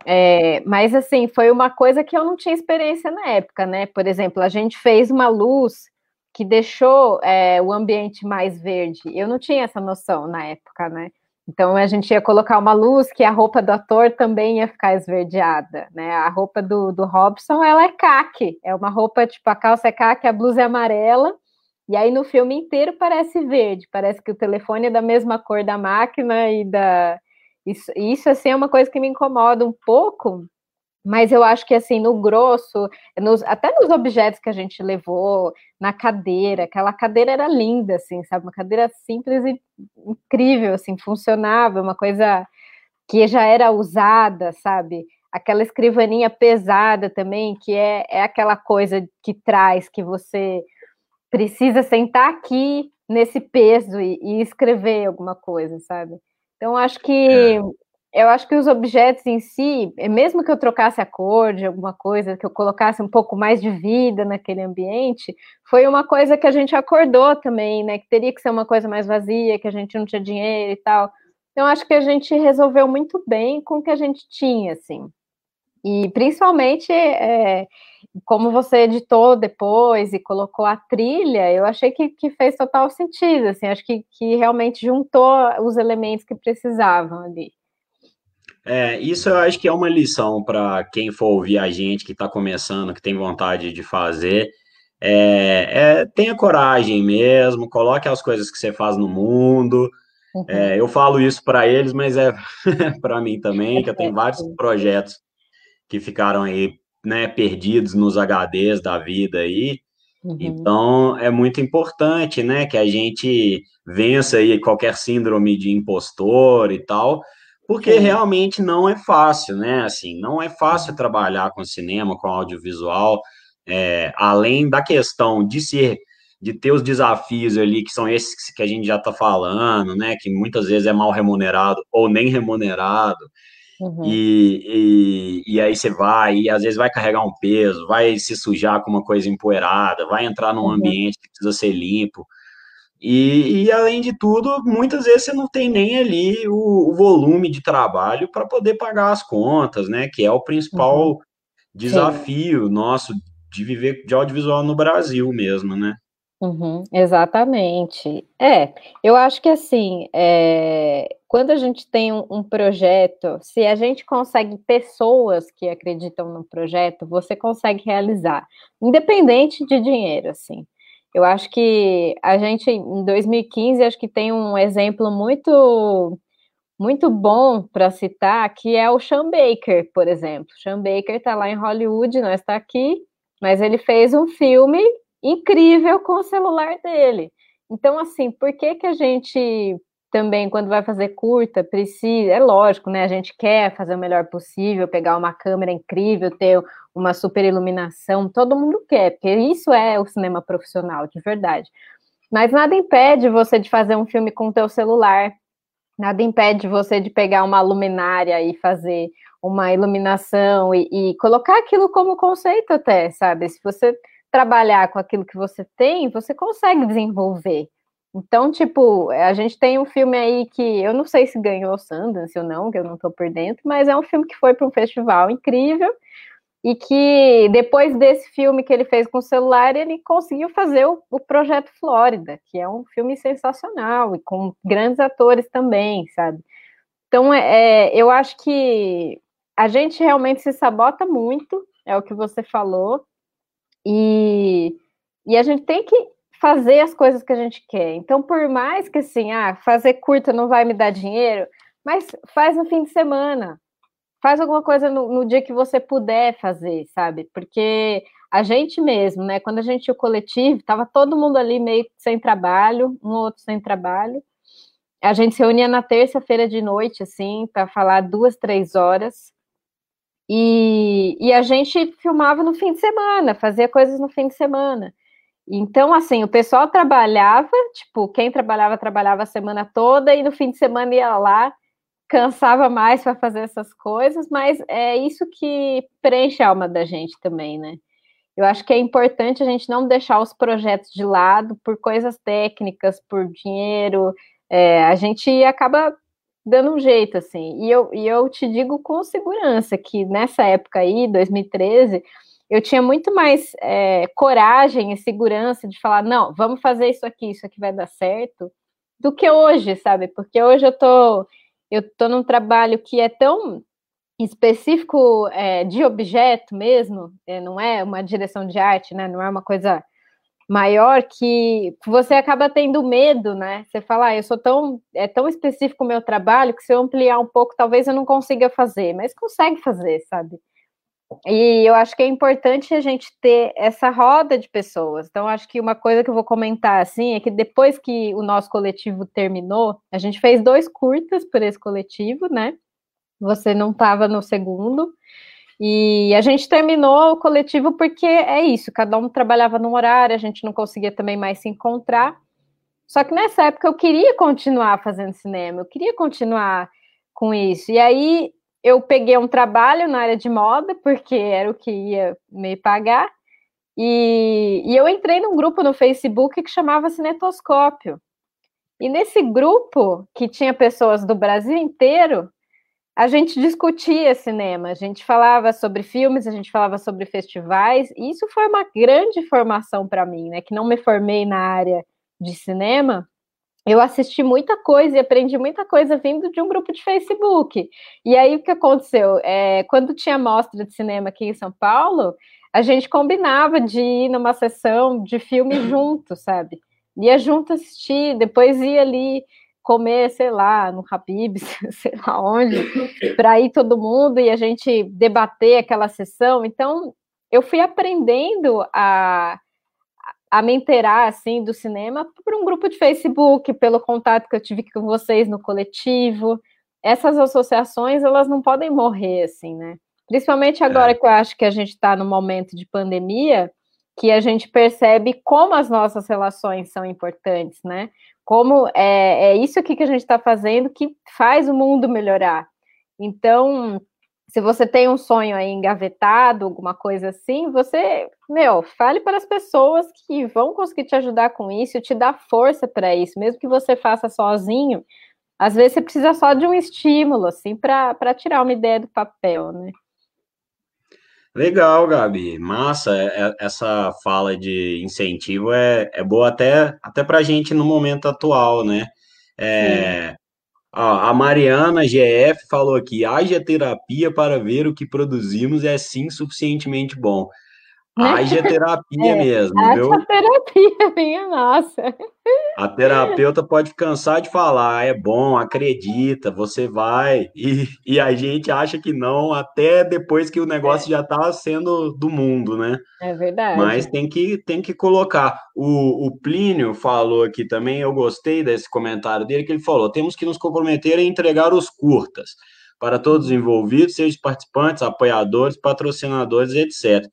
é, mas assim, foi uma coisa que eu não tinha experiência na época, né? Por exemplo, a gente fez uma luz que deixou é, o ambiente mais verde. Eu não tinha essa noção na época, né? Então a gente ia colocar uma luz que a roupa do ator também ia ficar esverdeada, né? A roupa do, do Robson, ela é caque, é uma roupa tipo a calça é caque, a blusa é amarela, e aí no filme inteiro parece verde, parece que o telefone é da mesma cor da máquina e da isso, isso assim é uma coisa que me incomoda um pouco, mas eu acho que assim, no grosso, nos, até nos objetos que a gente levou, na cadeira, aquela cadeira era linda, assim, sabe? Uma cadeira simples e incrível, assim, funcionava, uma coisa que já era usada, sabe? Aquela escrivaninha pesada também, que é, é aquela coisa que traz que você precisa sentar aqui nesse peso e, e escrever alguma coisa, sabe? Então, acho que é eu acho que os objetos em si, é mesmo que eu trocasse a cor de alguma coisa, que eu colocasse um pouco mais de vida naquele ambiente, foi uma coisa que a gente acordou também, né? Que teria que ser uma coisa mais vazia, que a gente não tinha dinheiro e tal. Então, acho que a gente resolveu muito bem com o que a gente tinha, assim. E principalmente, é, como você editou depois e colocou a trilha, eu achei que, que fez total sentido, assim, acho que, que realmente juntou os elementos que precisavam ali. É, isso eu acho que é uma lição para quem for ouvir a gente que está começando, que tem vontade de fazer. É, é, tenha coragem mesmo, coloque as coisas que você faz no mundo. Uhum. É, eu falo isso para eles, mas é para mim também, que eu tenho vários projetos que ficaram aí, né, perdidos nos HDs da vida aí. Uhum. Então, é muito importante, né, que a gente vença aí qualquer síndrome de impostor e tal, porque Sim. realmente não é fácil, né? Assim, não é fácil trabalhar com cinema, com audiovisual, é, além da questão de ser, de ter os desafios ali, que são esses que a gente já está falando, né? Que muitas vezes é mal remunerado ou nem remunerado. Uhum. E, e, e, aí você vai, e às vezes vai carregar um peso, vai se sujar com uma coisa empoeirada, vai entrar num uhum. ambiente que precisa ser limpo. E, e, além de tudo, muitas vezes você não tem nem ali o, o volume de trabalho para poder pagar as contas, né? Que é o principal uhum. desafio Sim. nosso de viver de audiovisual no Brasil mesmo, né? Uhum, exatamente. É, eu acho que assim, é, quando a gente tem um, um, projeto, se a gente consegue pessoas que acreditam no projeto, você consegue realizar, independente de dinheiro, assim. Eu acho que a gente, em 2015, acho que tem um exemplo muito muito bom para citar, que é o Sean Baker, por exemplo. Sean Baker está lá em Hollywood, não está aqui, mas ele fez um filme incrível com o celular dele. Então, assim, por que que a gente também, quando vai fazer curta, precisa, é lógico, né? A gente quer fazer o melhor possível, pegar uma câmera incrível, ter uma super iluminação, todo mundo quer, porque isso é o cinema profissional, de verdade. Mas nada impede você de fazer um filme com o teu celular, nada impede você de pegar uma luminária e fazer uma iluminação e, e colocar aquilo como conceito até, sabe? Se você trabalhar com aquilo que você tem, você consegue desenvolver. Então, tipo, a gente tem um filme aí que eu não sei se ganhou Sundance ou não, que eu não tô por dentro, mas é um filme que foi para um festival incrível e que depois desse filme que ele fez com o celular, ele conseguiu fazer o, o Projeto Flórida, que é um filme sensacional e com grandes atores também, sabe? Então, é, eu acho que a gente realmente se sabota muito, é o que você falou, e, e a gente tem que fazer as coisas que a gente quer. Então, por mais que assim, ah, fazer curta não vai me dar dinheiro, mas faz no fim de semana. Faz alguma coisa no, no dia que você puder fazer, sabe? Porque a gente mesmo, né? Quando a gente tinha o coletivo, tava todo mundo ali meio sem trabalho, um outro sem trabalho. A gente se reunia na terça-feira de noite, assim, para falar duas, três horas. E, e a gente filmava no fim de semana, fazia coisas no fim de semana. Então, assim, o pessoal trabalhava, tipo, quem trabalhava, trabalhava a semana toda e no fim de semana ia lá, cansava mais para fazer essas coisas, mas é isso que preenche a alma da gente também, né? Eu acho que é importante a gente não deixar os projetos de lado por coisas técnicas, por dinheiro, é, a gente acaba dando um jeito, assim. E eu, e eu te digo com segurança que nessa época aí, 2013, eu tinha muito mais é, coragem e segurança de falar, não, vamos fazer isso aqui, isso aqui vai dar certo, do que hoje, sabe? Porque hoje eu tô eu estou num trabalho que é tão específico é, de objeto mesmo, é, não é uma direção de arte, né? Não é uma coisa maior que você acaba tendo medo, né? Você fala, ah, eu sou tão é tão específico o meu trabalho que se eu ampliar um pouco, talvez eu não consiga fazer, mas consegue fazer, sabe? E eu acho que é importante a gente ter essa roda de pessoas. Então, acho que uma coisa que eu vou comentar assim é que depois que o nosso coletivo terminou, a gente fez dois curtas por esse coletivo, né? Você não estava no segundo. E a gente terminou o coletivo porque é isso, cada um trabalhava num horário, a gente não conseguia também mais se encontrar. Só que nessa época eu queria continuar fazendo cinema, eu queria continuar com isso. E aí eu peguei um trabalho na área de moda, porque era o que ia me pagar, e, e eu entrei num grupo no Facebook que chamava Cinetoscópio. E nesse grupo, que tinha pessoas do Brasil inteiro, a gente discutia cinema, a gente falava sobre filmes, a gente falava sobre festivais, e isso foi uma grande formação para mim, né? Que não me formei na área de cinema, eu assisti muita coisa e aprendi muita coisa vindo de um grupo de Facebook. E aí o que aconteceu? É, quando tinha mostra de cinema aqui em São Paulo, a gente combinava de ir numa sessão de filme junto, sabe? Ia junto assistir, depois ia ali comer, sei lá, no Habib's, sei lá onde, para ir todo mundo e a gente debater aquela sessão. Então, eu fui aprendendo a a me inteirar assim do cinema por um grupo de Facebook, pelo contato que eu tive com vocês no coletivo. Essas associações elas não podem morrer assim, né? Principalmente agora é. que eu acho que a gente está no momento de pandemia, que a gente percebe como as nossas relações são importantes, né? Como é, é isso aqui que a gente está fazendo que faz o mundo melhorar. Então, se você tem um sonho aí engavetado, alguma coisa assim, você, meu, fale para as pessoas que vão conseguir te ajudar com isso, te dar força para isso, mesmo que você faça sozinho. Às vezes você precisa só de um estímulo, assim, para tirar uma ideia do papel, né? Legal, Gabi. Massa, é, é, essa fala de incentivo é, é boa até, até para a gente no momento atual, né? É, a Mariana GF falou aqui: haja terapia para ver o que produzimos é sim suficientemente bom. Haja terapia é, mesmo, haja viu? terapia, minha nossa. A terapeuta pode cansar de falar, é bom, acredita, você vai, e, e a gente acha que não, até depois que o negócio é. já está sendo do mundo, né? É verdade. Mas tem que, tem que colocar. O, o Plínio falou aqui também, eu gostei desse comentário dele, que ele falou: temos que nos comprometer a entregar os curtas para todos os envolvidos, sejam participantes, apoiadores, patrocinadores, etc.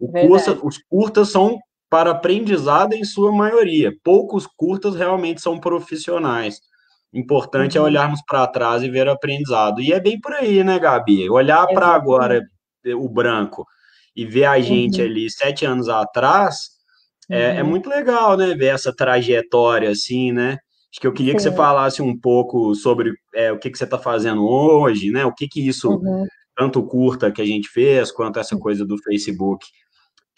Curta, os curtas são para aprendizado em sua maioria. Poucos curtas realmente são profissionais. Importante é uhum. é olharmos para trás e ver o aprendizado. E é bem por aí, né, Gabi? Olhar para agora o branco e ver a gente uhum. ali sete anos atrás uhum. é, é, uhum. muito legal, né? Ver essa trajetória assim, né? Acho que eu queria Sim. que você falasse um pouco sobre é, o que, que você está fazendo hoje, né? O que que isso, uhum. tanto curta que a gente fez, quanto essa uhum. coisa do Facebook,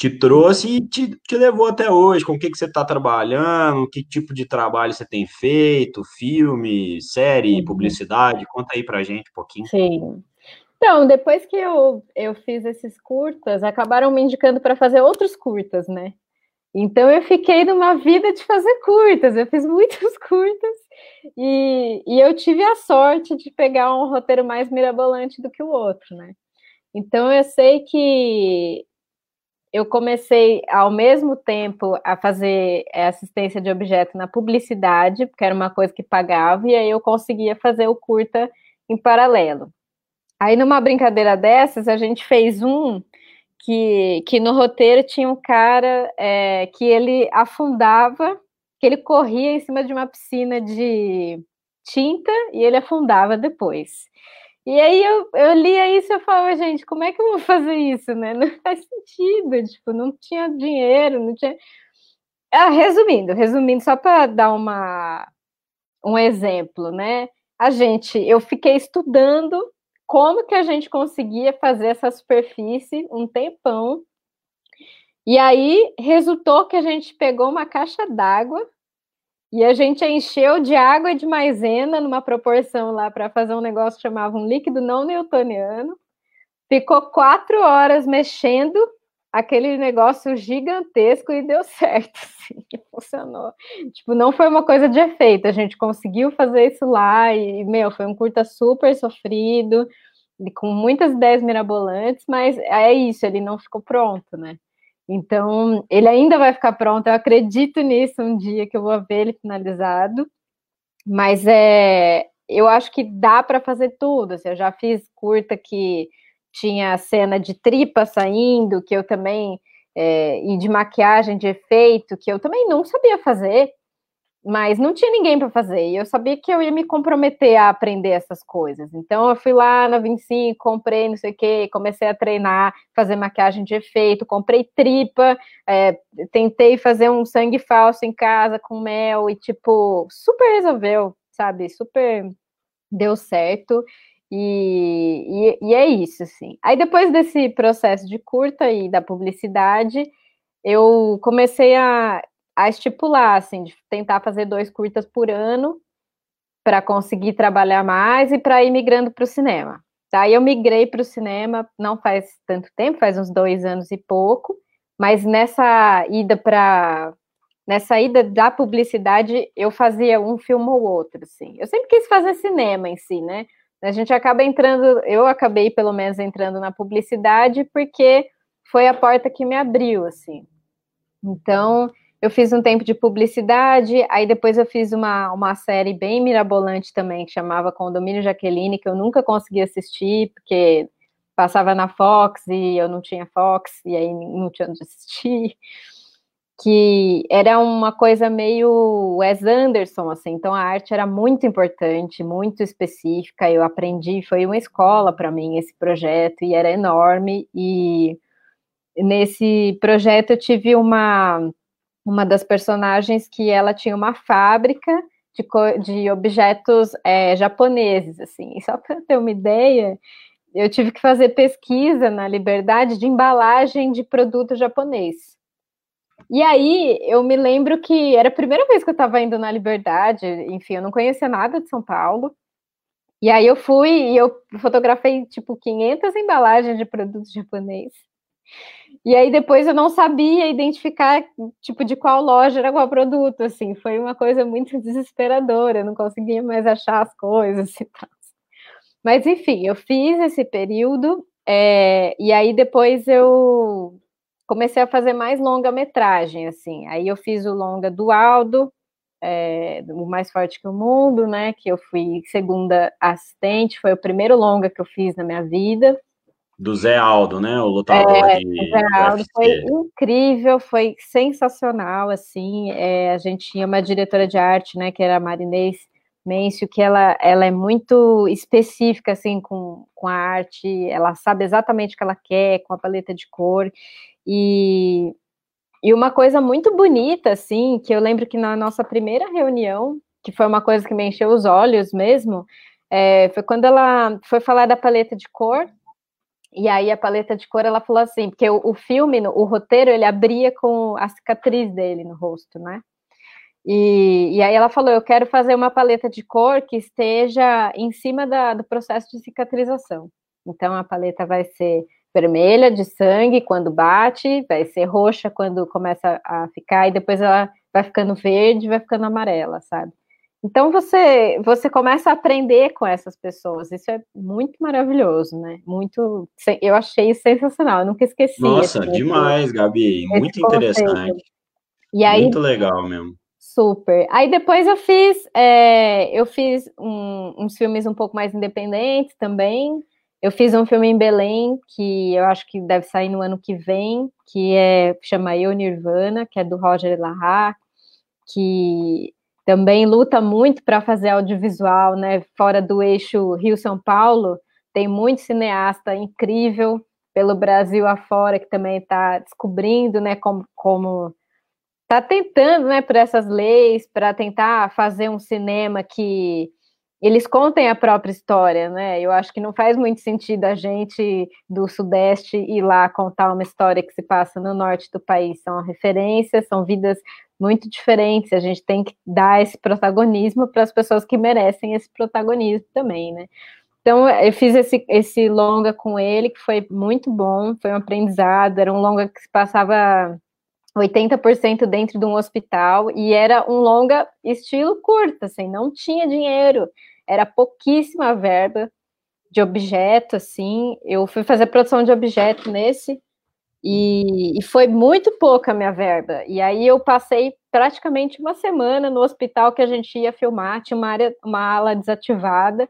te trouxe e te, te levou até hoje, com o que, que você está trabalhando, que tipo de trabalho você tem feito, filme, série, uhum. publicidade, conta aí pra gente um pouquinho. Sim. Então, depois que eu, eu fiz esses curtas, acabaram me indicando para fazer outros curtas, né? Então eu fiquei numa vida de fazer curtas, eu fiz muitos curtas e, e eu tive a sorte de pegar um roteiro mais mirabolante do que o outro, né? Então eu sei que eu comecei ao mesmo tempo a fazer é, assistência de objeto na publicidade, porque era uma coisa que pagava, e aí eu conseguia fazer o curta em paralelo. Aí, numa brincadeira dessas, a gente fez um que, que no roteiro tinha um cara é, que ele afundava, que ele corria em cima de uma piscina de tinta e ele afundava depois. E aí eu, eu lia isso e eu falava, gente, como é que eu vou fazer isso, né? Não faz sentido, tipo, não tinha dinheiro, não tinha. Ah, resumindo, resumindo, só para dar uma, um exemplo, né? A gente, eu fiquei estudando como que a gente conseguia fazer essa superfície um tempão. E aí resultou que a gente pegou uma caixa d'água E a gente encheu de água de maisena numa proporção lá para fazer um negócio que chamava um líquido não newtoniano. Ficou quatro horas mexendo aquele negócio gigantesco e deu certo, assim, funcionou. Tipo, não foi uma coisa de efeito, a gente conseguiu fazer isso lá e, meu, foi um curta super sofrido, com muitas ideias mirabolantes, mas é isso, ele não ficou pronto, né? Então, ele ainda vai ficar pronto, eu acredito nisso um dia que eu vou ver ele finalizado, mas é, eu acho que dá para fazer tudo, assim, eu já fiz curta que tinha a cena de tripa saindo, que eu também, é, e de maquiagem de efeito, que eu também não sabia fazer, mas não tinha ninguém para fazer, e eu sabia que eu ia me comprometer a aprender essas coisas. Então eu fui lá na 25, comprei não sei o que, comecei a treinar, fazer maquiagem de efeito, comprei tripa, é, tentei fazer um sangue falso em casa com mel, e tipo, super resolveu, sabe? Super deu certo. E, e, e, é isso, assim. Aí depois desse processo de curta e da publicidade, eu comecei a, a estipular, assim, de tentar fazer dois curtas por ano para conseguir trabalhar mais e para ir migrando para o cinema. Daí eu migrei para o cinema não faz tanto tempo, faz uns dois anos e pouco, mas nessa ida para nessa ida da publicidade eu fazia um filme ou outro, assim. Eu sempre quis fazer cinema em si, né? A gente acaba entrando, eu acabei pelo menos entrando na publicidade porque foi a porta que me abriu, assim. Então, eu fiz um tempo de publicidade, aí depois eu fiz uma, uma série bem mirabolante também, que chamava Condomínio Jaqueline, que eu nunca consegui assistir, porque passava na Fox e eu não tinha Fox, e aí não tinha onde assistir que era uma coisa meio Wes Anderson, assim, então a arte era muito importante, muito específica, eu aprendi, foi uma escola para mim esse projeto, e era enorme, e nesse projeto eu tive uma, uma das personagens que ela tinha uma fábrica de, de objetos é, japoneses, assim, e só para ter uma ideia, eu tive que fazer pesquisa na Liberdade de embalagem de produto japonês, e aí eu me lembro que era a primeira vez que eu estava indo na Liberdade, enfim, eu não conhecia nada de São Paulo. E aí eu fui e eu fotografei tipo 500 embalagens de produtos japonês. E aí depois eu não sabia identificar tipo de qual loja era qual produto, assim, foi uma coisa muito desesperadora, eu não conseguia mais achar as coisas e tal. Mas enfim, eu fiz esse período é, e aí depois eu comecei a fazer mais longa-metragem, assim. Aí eu fiz o longa do Aldo, é, o Mais Forte que o Mundo, né? Que eu fui segunda assistente, foi o primeiro longa que eu fiz na minha vida. Do Zé Aldo, né? O lutador é, de Zé Aldo foi incrível, foi sensacional, assim. É, a gente tinha uma diretora de arte, né? Que era a Marinês Mêncio, que ela, ela é muito específica, assim, com, com a arte. Ela sabe exatamente o que ela quer, com a paleta de cor. E, e uma coisa muito bonita, assim, que eu lembro que na nossa primeira reunião, que foi uma coisa que me encheu os olhos mesmo, é, foi quando ela foi falar da paleta de cor, e aí a paleta de cor, ela falou assim, porque o, o filme, o roteiro, ele abria com a cicatriz dele no rosto, né? E, e aí ela falou, eu quero fazer uma paleta de cor que esteja em cima da, do processo de cicatrização. Então a paleta vai ser vermelha de sangue quando bate, vai ser roxa quando começa a ficar, e depois ela vai ficando verde, vai ficando amarela, sabe? Então você você começa a aprender com essas pessoas. Isso é muito maravilhoso, né? Muito, eu achei sensacional. Eu nunca esqueci. Nossa, esse, demais, esse, Gabi. Muito interessante. Aí, muito legal mesmo. Super. Aí depois eu fiz é, eu fiz um, uns filmes um pouco mais independentes também. Eu fiz um filme em Belém, que eu acho que deve sair no ano que vem, que é chama Eu Nirvana, que é do Roger Lahar, que também luta muito para fazer audiovisual, né? Fora do eixo Rio-São Paulo, tem muito cineasta incrível pelo Brasil afora que também está descobrindo, né? Como, como está tentando, né? Por essas leis, para tentar fazer um cinema que eles contem a própria história, né? Eu acho que não faz muito sentido a gente do Sudeste ir lá contar uma história que se passa no norte do país. São referências, são vidas muito diferentes. A gente tem que dar esse protagonismo para as pessoas que merecem esse protagonismo também, né? Então, eu fiz esse, esse longa com ele, que foi muito bom, foi um aprendizado. Era um longa que se passava 80% dentro de um hospital e era um longa estilo curto, assim, não tinha dinheiro, era pouquíssima verba de objeto, assim. Eu fui fazer produção de objeto nesse e, e, foi muito pouca a minha verba. E aí eu passei praticamente uma semana no hospital que a gente ia filmar, tinha uma área, uma ala desativada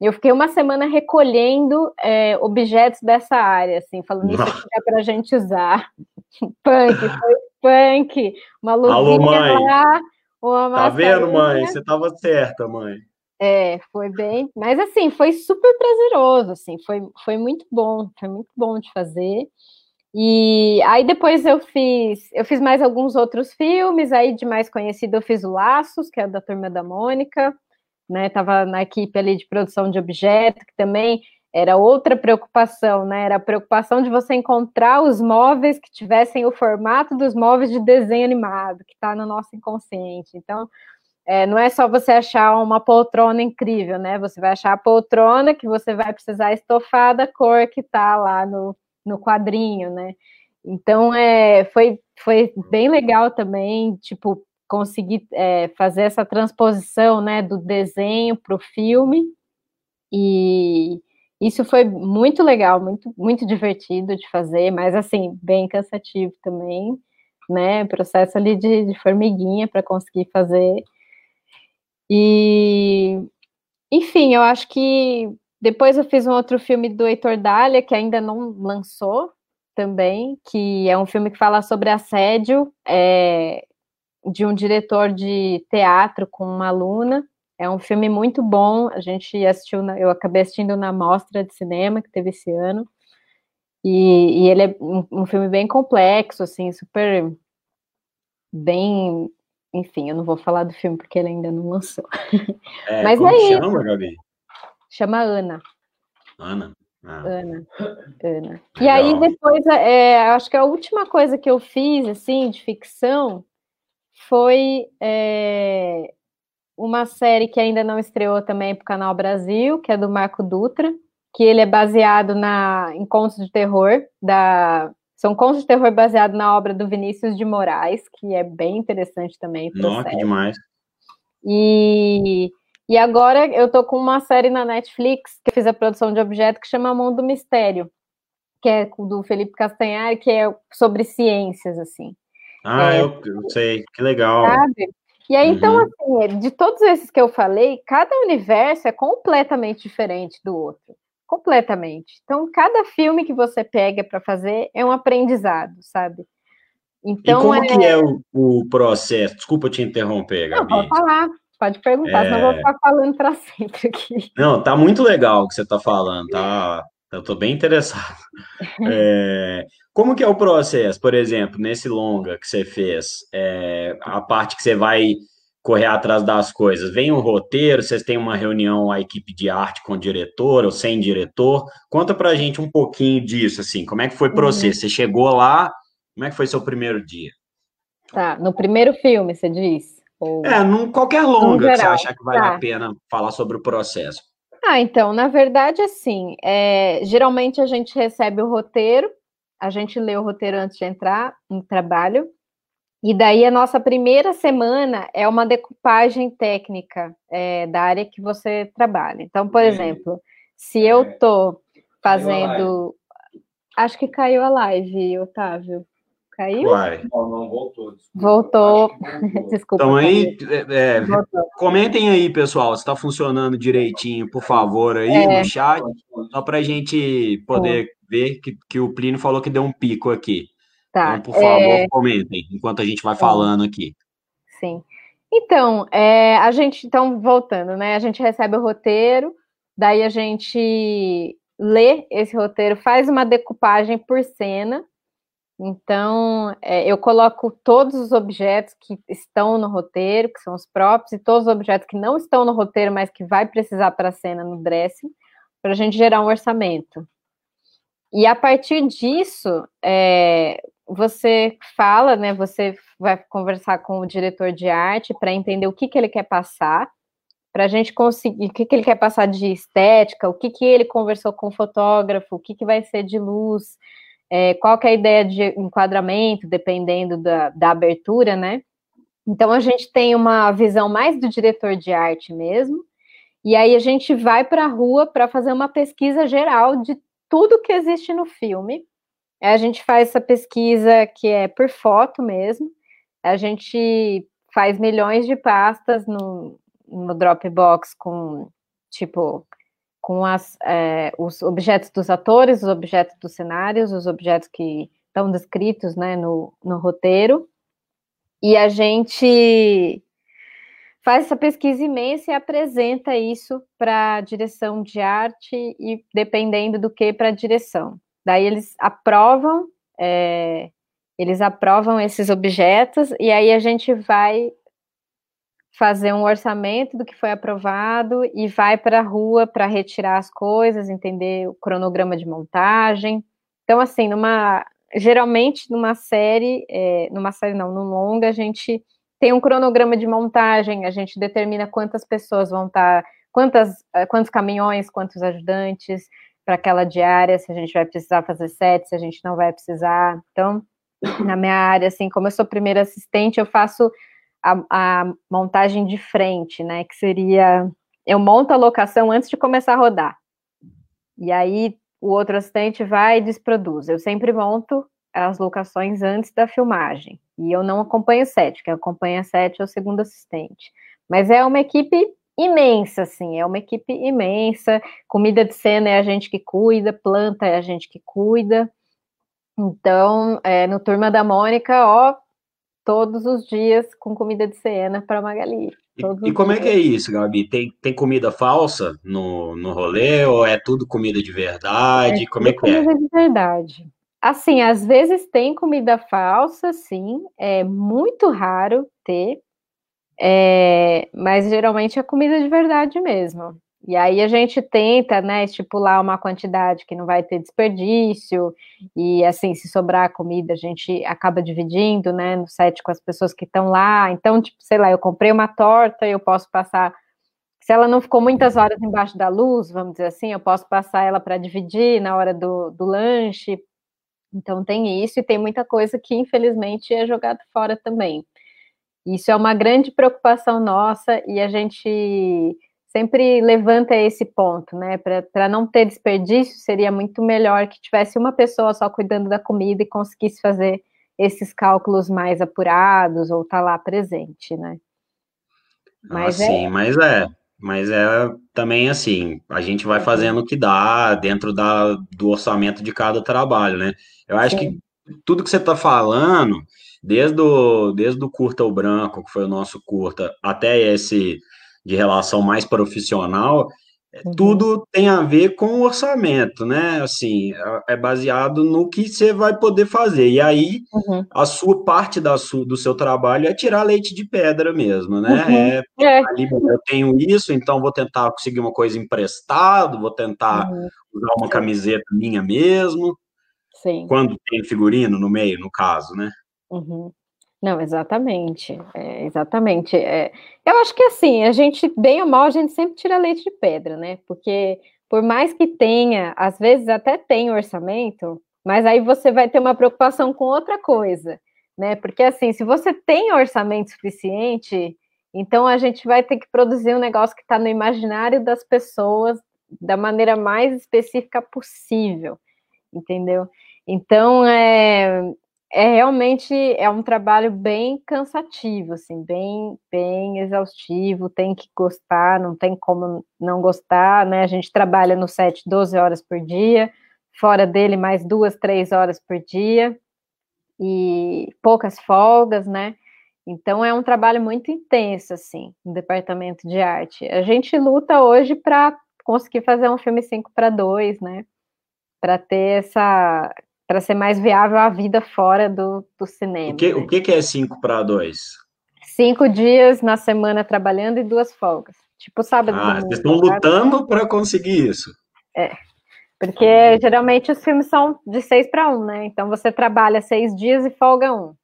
eu fiquei uma semana recolhendo é, objetos dessa área, assim, falando isso aqui é para a gente usar. punk, foi punk, uma luzinha Alô, mãe. lá, uma Tá vendo, mãe? Você estava certa, mãe. É, foi bem, mas assim, foi super prazeroso, assim, foi, foi muito bom, foi muito bom de fazer. E aí depois eu fiz, eu fiz mais alguns outros filmes, aí de mais conhecido eu fiz o Laços, que é da Turma da Mônica, né? Estava na equipe ali de produção de objeto, que também era outra preocupação, né? Era a preocupação de você encontrar os móveis que tivessem o formato dos móveis de desenho animado, que está no nosso inconsciente. Então, é, não é só você achar uma poltrona incrível, né? Você vai achar a poltrona que você vai precisar estofar da cor que está lá no, no quadrinho, né? Então, é, foi, foi bem legal também, tipo, conseguir é, fazer essa transposição né, do desenho para o filme. E isso foi muito legal, muito, muito divertido de fazer, mas assim, bem cansativo também, né? Processo ali de, de formiguinha para conseguir fazer. E enfim, eu acho que depois eu fiz um outro filme do Heitor Dália, que ainda não lançou também, que é um filme que fala sobre assédio. É, de um diretor de teatro com uma aluna. É um filme muito bom. A gente assistiu, na, eu acabei assistindo na mostra de cinema que teve esse ano. E, e ele é um, um, filme bem complexo, assim, super bem. Enfim, eu não vou falar do filme porque ele ainda não lançou. É, Mas como é chama, isso. Gabi? Chama Ana. Ana. Ah. Ana. Ana. E aí, depois, é, acho que a última coisa que eu fiz, assim, de ficção, foi é, uma série que ainda não estreou também para o Canal Brasil, que é do Marco Dutra, que ele é baseado na, em contos de terror, da, são contos de terror baseados na obra do Vinícius de Moraes, que é bem interessante também. Nossa, demais. E, e agora eu tô com uma série na Netflix, que eu fiz a produção de objeto, que chama Mundo Mistério, que é do Felipe Castanhari, que é sobre ciências, assim. Ah, é, eu, eu, sei, que legal. Sabe? E aí, então, uhum. então, assim, de todos esses que eu falei, cada universo é completamente diferente do outro. Completamente. Então, cada filme que você pega para fazer é um aprendizado, sabe? Então, e como é... que é o, o, processo? Desculpa te interromper, Gabi. Não, pode falar, pode perguntar, é... senão eu vou ficar falando para sempre aqui. Não, tá muito legal o que você está falando, tá? Eu estou bem interessado. É, como que é o processo, por exemplo, nesse longa que você fez, é, a parte que você vai correr atrás das coisas? Vem um roteiro, vocês têm uma reunião, a equipe de arte com o diretor ou sem diretor? Conta pra gente um pouquinho disso, assim, como é que foi o processo? Uhum. Você chegou lá, como é que foi seu primeiro dia? Tá, no primeiro filme, você diz? Ou... É, num qualquer longa que você achar que vale tá. a pena falar sobre o processo. Ah, então, na verdade, assim, é, geralmente a gente recebe o roteiro, a gente lê o roteiro antes de entrar no trabalho, e daí a nossa primeira semana é uma decupagem técnica é, da área que você trabalha. Então, por exemplo, se eu estou fazendo. Acho que caiu a live, Otávio. Caiu? Vai. Não, não voltou. Desculpa. Voltou. desculpa. Então aí, é, é comentem aí, pessoal, se está funcionando direitinho, por favor, aí é. no chat, só para a gente poder ver que, que o Plínio falou que deu um pico aqui. Tá. Então, por favor, é... comentem enquanto a gente vai falando aqui. Sim. Então, é, a gente, então, voltando, né? A gente recebe o roteiro, daí a gente lê esse roteiro, faz uma decupagem por cena. Então, é, eu coloco todos os objetos que estão no roteiro, que são os próprios, e todos os objetos que não estão no roteiro, mas que vai precisar para a cena no dressing, para a gente gerar um orçamento. E a partir disso, é, você fala, né? Você vai conversar com o diretor de arte para entender o que, que ele quer passar, para a gente conseguir o que, que ele quer passar de estética, o que, que ele conversou com o fotógrafo, o que, que vai ser de luz, é, qual que é a ideia de enquadramento, dependendo da, da abertura, né? Então a gente tem uma visão mais do diretor de arte mesmo, e aí a gente vai para a rua para fazer uma pesquisa geral de tudo que existe no filme. A gente faz essa pesquisa que é por foto mesmo. A gente faz milhões de pastas no, no Dropbox com tipo com as, é, os objetos dos atores, os objetos dos cenários, os objetos que estão descritos né, no, no roteiro. E a gente faz essa pesquisa imensa e apresenta isso para a direção de arte e dependendo do que para a direção. Daí eles aprovam, é, eles aprovam esses objetos e aí a gente vai fazer um orçamento do que foi aprovado e vai para a rua para retirar as coisas, entender o cronograma de montagem. Então, assim, numa geralmente numa série, é, numa série não, no longa, a gente tem um cronograma de montagem, a gente determina quantas pessoas vão estar, tá, quantas, é, quantos caminhões, quantos ajudantes para aquela diária, se a gente vai precisar fazer sete, se a gente não vai precisar. Então, na minha área, assim, como eu sou primeira assistente, eu faço a, a montagem de frente, né? Que seria eu monto a locação antes de começar a rodar. E aí o outro assistente vai e desproduz. Eu sempre monto as locações antes da filmagem. E eu não acompanho o set, quem acompanha a set é o segundo assistente. Mas é uma equipe imensa, assim, é uma equipe imensa. Comida de cena é a gente que cuida, planta é a gente que cuida. Então, é, no Turma da Mônica, ó, todos os dias com comida de cena para Magali. E, e como dias. é que é isso, Gabi? Tem, tem comida falsa no, no rolê ou é tudo comida de verdade? É como é que comida é? Comida de verdade. Assim, às vezes tem comida falsa, sim. É muito raro ter, é, mas geralmente é comida de verdade mesmo. E aí a gente tenta, né, estipular uma quantidade que não vai ter desperdício, e assim, se sobrar comida, a gente acaba dividindo, né, no set com as pessoas que estão lá. Então, tipo, sei lá, eu comprei uma torta, eu posso passar. Se ela não ficou muitas horas embaixo da luz, vamos dizer assim, eu posso passar ela para dividir na hora do, do lanche. Então tem isso, e tem muita coisa que, infelizmente, é jogado fora também. Isso é uma grande preocupação nossa, e a gente sempre levanta esse ponto, né? Para não ter desperdício, seria muito melhor que tivesse uma pessoa só cuidando da comida e conseguisse fazer esses cálculos mais apurados ou estar tá lá presente, né? Mas ah, é... Sim, mas é. Mas é também assim, a gente vai fazendo o que dá dentro da, do orçamento de cada trabalho, né? Eu acho sim. que tudo que você está falando, desde o, desde o curta o branco, que foi o nosso curta, até esse de relação mais profissional, é, uhum. tudo tem a ver com o orçamento, né? Assim, é, é baseado no que você vai poder fazer. E aí, uhum. a sua parte da sua, do seu trabalho é tirar leite de pedra mesmo, né? Uhum. É, é. Ali, eu tenho isso, então vou tentar conseguir uma coisa emprestado, vou tentar uhum. usar uma camiseta minha mesmo. Sim. Quando tem figurino no meio, no caso, né? Uhum. Não, exatamente, é, exatamente. É, eu acho que assim, a gente, bem ou mal, a gente sempre tira leite de pedra, né? Porque por mais que tenha, às vezes até tem orçamento, mas aí você vai ter uma preocupação com outra coisa, né? Porque assim, se você tem orçamento suficiente, então a gente vai ter que produzir um negócio que está no imaginário das pessoas da maneira mais específica possível, entendeu? Então, é, é realmente é um trabalho bem cansativo, assim, bem, bem exaustivo, tem que gostar, não tem como não gostar, né? A gente trabalha no set 12 horas por dia, fora dele mais duas, três horas por dia, e poucas folgas, né? Então é um trabalho muito intenso, assim, no departamento de arte. A gente luta hoje para conseguir fazer um filme 5 para 2, né? Para ter essa para ser mais viável a vida fora do, do cinema. O que, né? o que é 5 para 2? Cinco dias na semana trabalhando e duas folgas. Tipo sábado. Ah, vocês estão lutando para conseguir isso. É. Porque uhum. geralmente os filmes são de seis para um, né? Então você trabalha seis dias e folga um.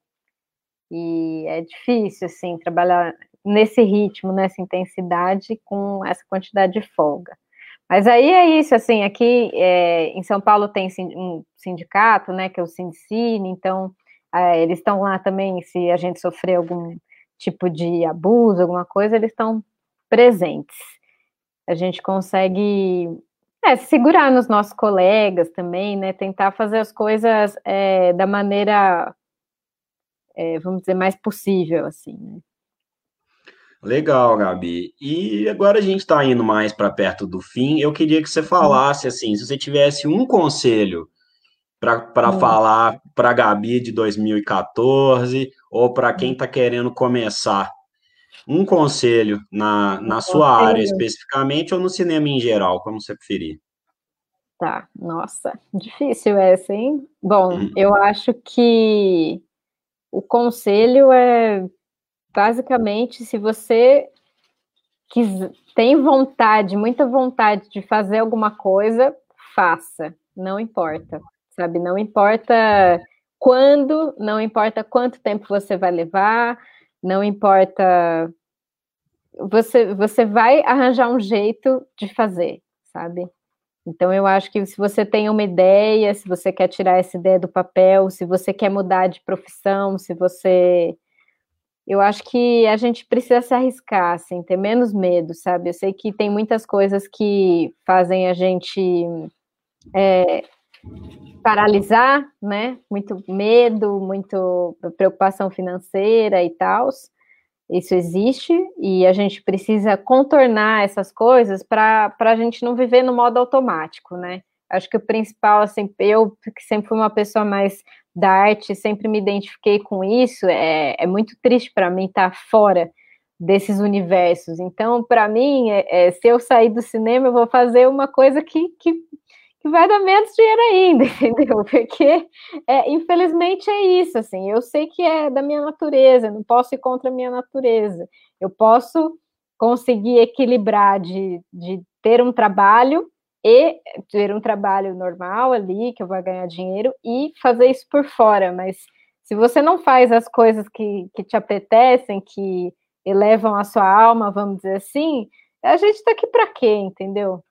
E é difícil, assim, trabalhar nesse ritmo, nessa intensidade, com essa quantidade de folga. Mas aí é isso, assim, aqui é, em São Paulo tem um sindicato, né, que é o Sindicine, então é, eles estão lá também, se a gente sofrer algum tipo de abuso, alguma coisa, eles estão presentes. A gente consegue é, segurar nos nossos colegas também, né, tentar fazer as coisas é, da maneira, é, vamos dizer, mais possível, assim, né. Legal, Gabi. E agora a gente está indo mais para perto do fim. Eu queria que você falasse assim, se você tivesse um conselho para hum. falar para a Gabi de 2014 ou para quem está querendo começar, um conselho na, na um sua conselho. área especificamente ou no cinema em geral, como você preferir. Tá, nossa, difícil essa, hein? Bom, hum. eu acho que o conselho é basicamente, se você tem vontade, muita vontade de fazer alguma coisa, faça, não importa, sabe? Não importa quando, não importa quanto tempo você vai levar, não importa. Você, você vai arranjar um jeito de fazer, sabe? Então, eu acho que se você tem uma ideia, se você quer tirar essa ideia do papel, se você quer mudar de profissão, se você eu acho que a gente precisa se arriscar, assim, ter menos medo, sabe? Eu sei que tem muitas coisas que fazem a gente é, paralisar, né? Muito medo, muito preocupação financeira e tal. Isso existe e a gente precisa contornar essas coisas para a gente não viver no modo automático, né? Acho que o principal, assim, eu que sempre fui uma pessoa mais da arte, sempre me identifiquei com isso, é, é muito triste para mim estar tá fora desses universos. Então, para mim, é, é, se eu sair do cinema, eu vou fazer uma coisa que, que, que vai dar menos dinheiro ainda, entendeu? Porque, é, infelizmente, é isso, assim, eu sei que é da minha natureza, não posso ir contra a minha natureza. Eu posso conseguir equilibrar de, de ter um trabalho e ter um trabalho normal ali, que eu vou ganhar dinheiro, e fazer isso por fora. Mas se você não faz as coisas que, que te apetecem, que elevam a sua alma, vamos dizer assim, a gente está aqui para quê, entendeu?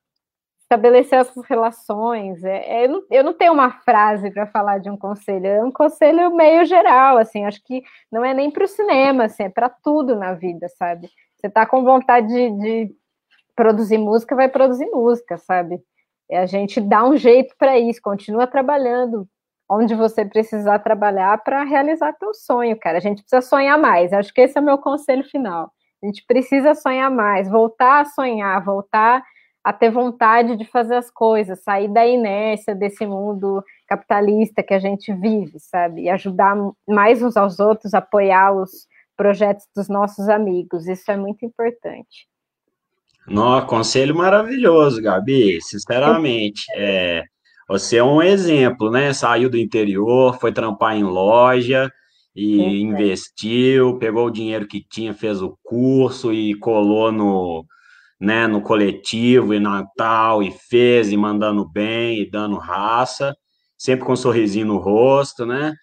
Estabelecer essas relações. É, é, eu, não, eu não tenho uma frase para falar de um conselho, é um conselho meio geral, assim, acho que não é nem para o cinema, assim, é para tudo na vida, sabe? Você está com vontade de, de produzir música, vai produzir música, sabe? E a gente dá um jeito para isso, continua trabalhando onde você precisar trabalhar para realizar teu sonho, cara. A gente precisa sonhar mais. Acho que esse é o meu conselho final. A gente precisa sonhar mais, voltar a sonhar, voltar a ter vontade de fazer as coisas, sair da inércia desse mundo capitalista que a gente vive, sabe? E ajudar mais uns aos outros, apoiar os projetos dos nossos amigos. Isso é muito importante. No, conselho maravilhoso, Gabi, sinceramente. É, você é um exemplo, né? Saiu do interior, foi trampar em loja e investiu, pegou o dinheiro que tinha, fez o curso e colou no, né, no coletivo e Natal e fez e mandando bem e dando raça, sempre com um sorrisinho no rosto, né?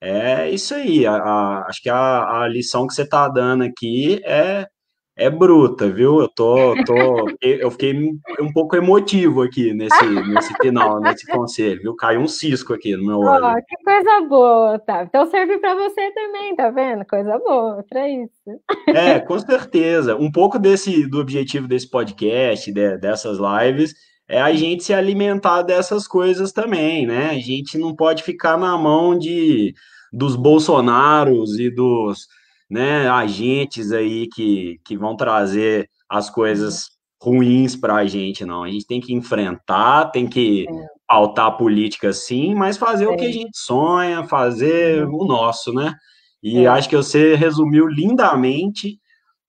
É isso aí. A, a, acho que a, a lição que você está dando aqui é é bruta, viu? Eu tô, tô eu fiquei um pouco emotivo aqui nesse, nesse final, nesse conselho, viu? Caiu um cisco aqui no meu olho. Oh, que coisa boa, tá? Então serve para você também, tá vendo? Coisa boa para isso. É, com certeza. Um pouco desse do objetivo desse podcast, de, dessas lives, é a gente se alimentar dessas coisas também, né? A gente não pode ficar na mão de dos Bolsonaros e dos né, agentes aí que, que vão trazer as coisas ruins para a gente, não. A gente tem que enfrentar, tem que é. pautar a política sim, mas fazer é. o que a gente sonha, fazer o nosso, né? E é. acho que você resumiu lindamente,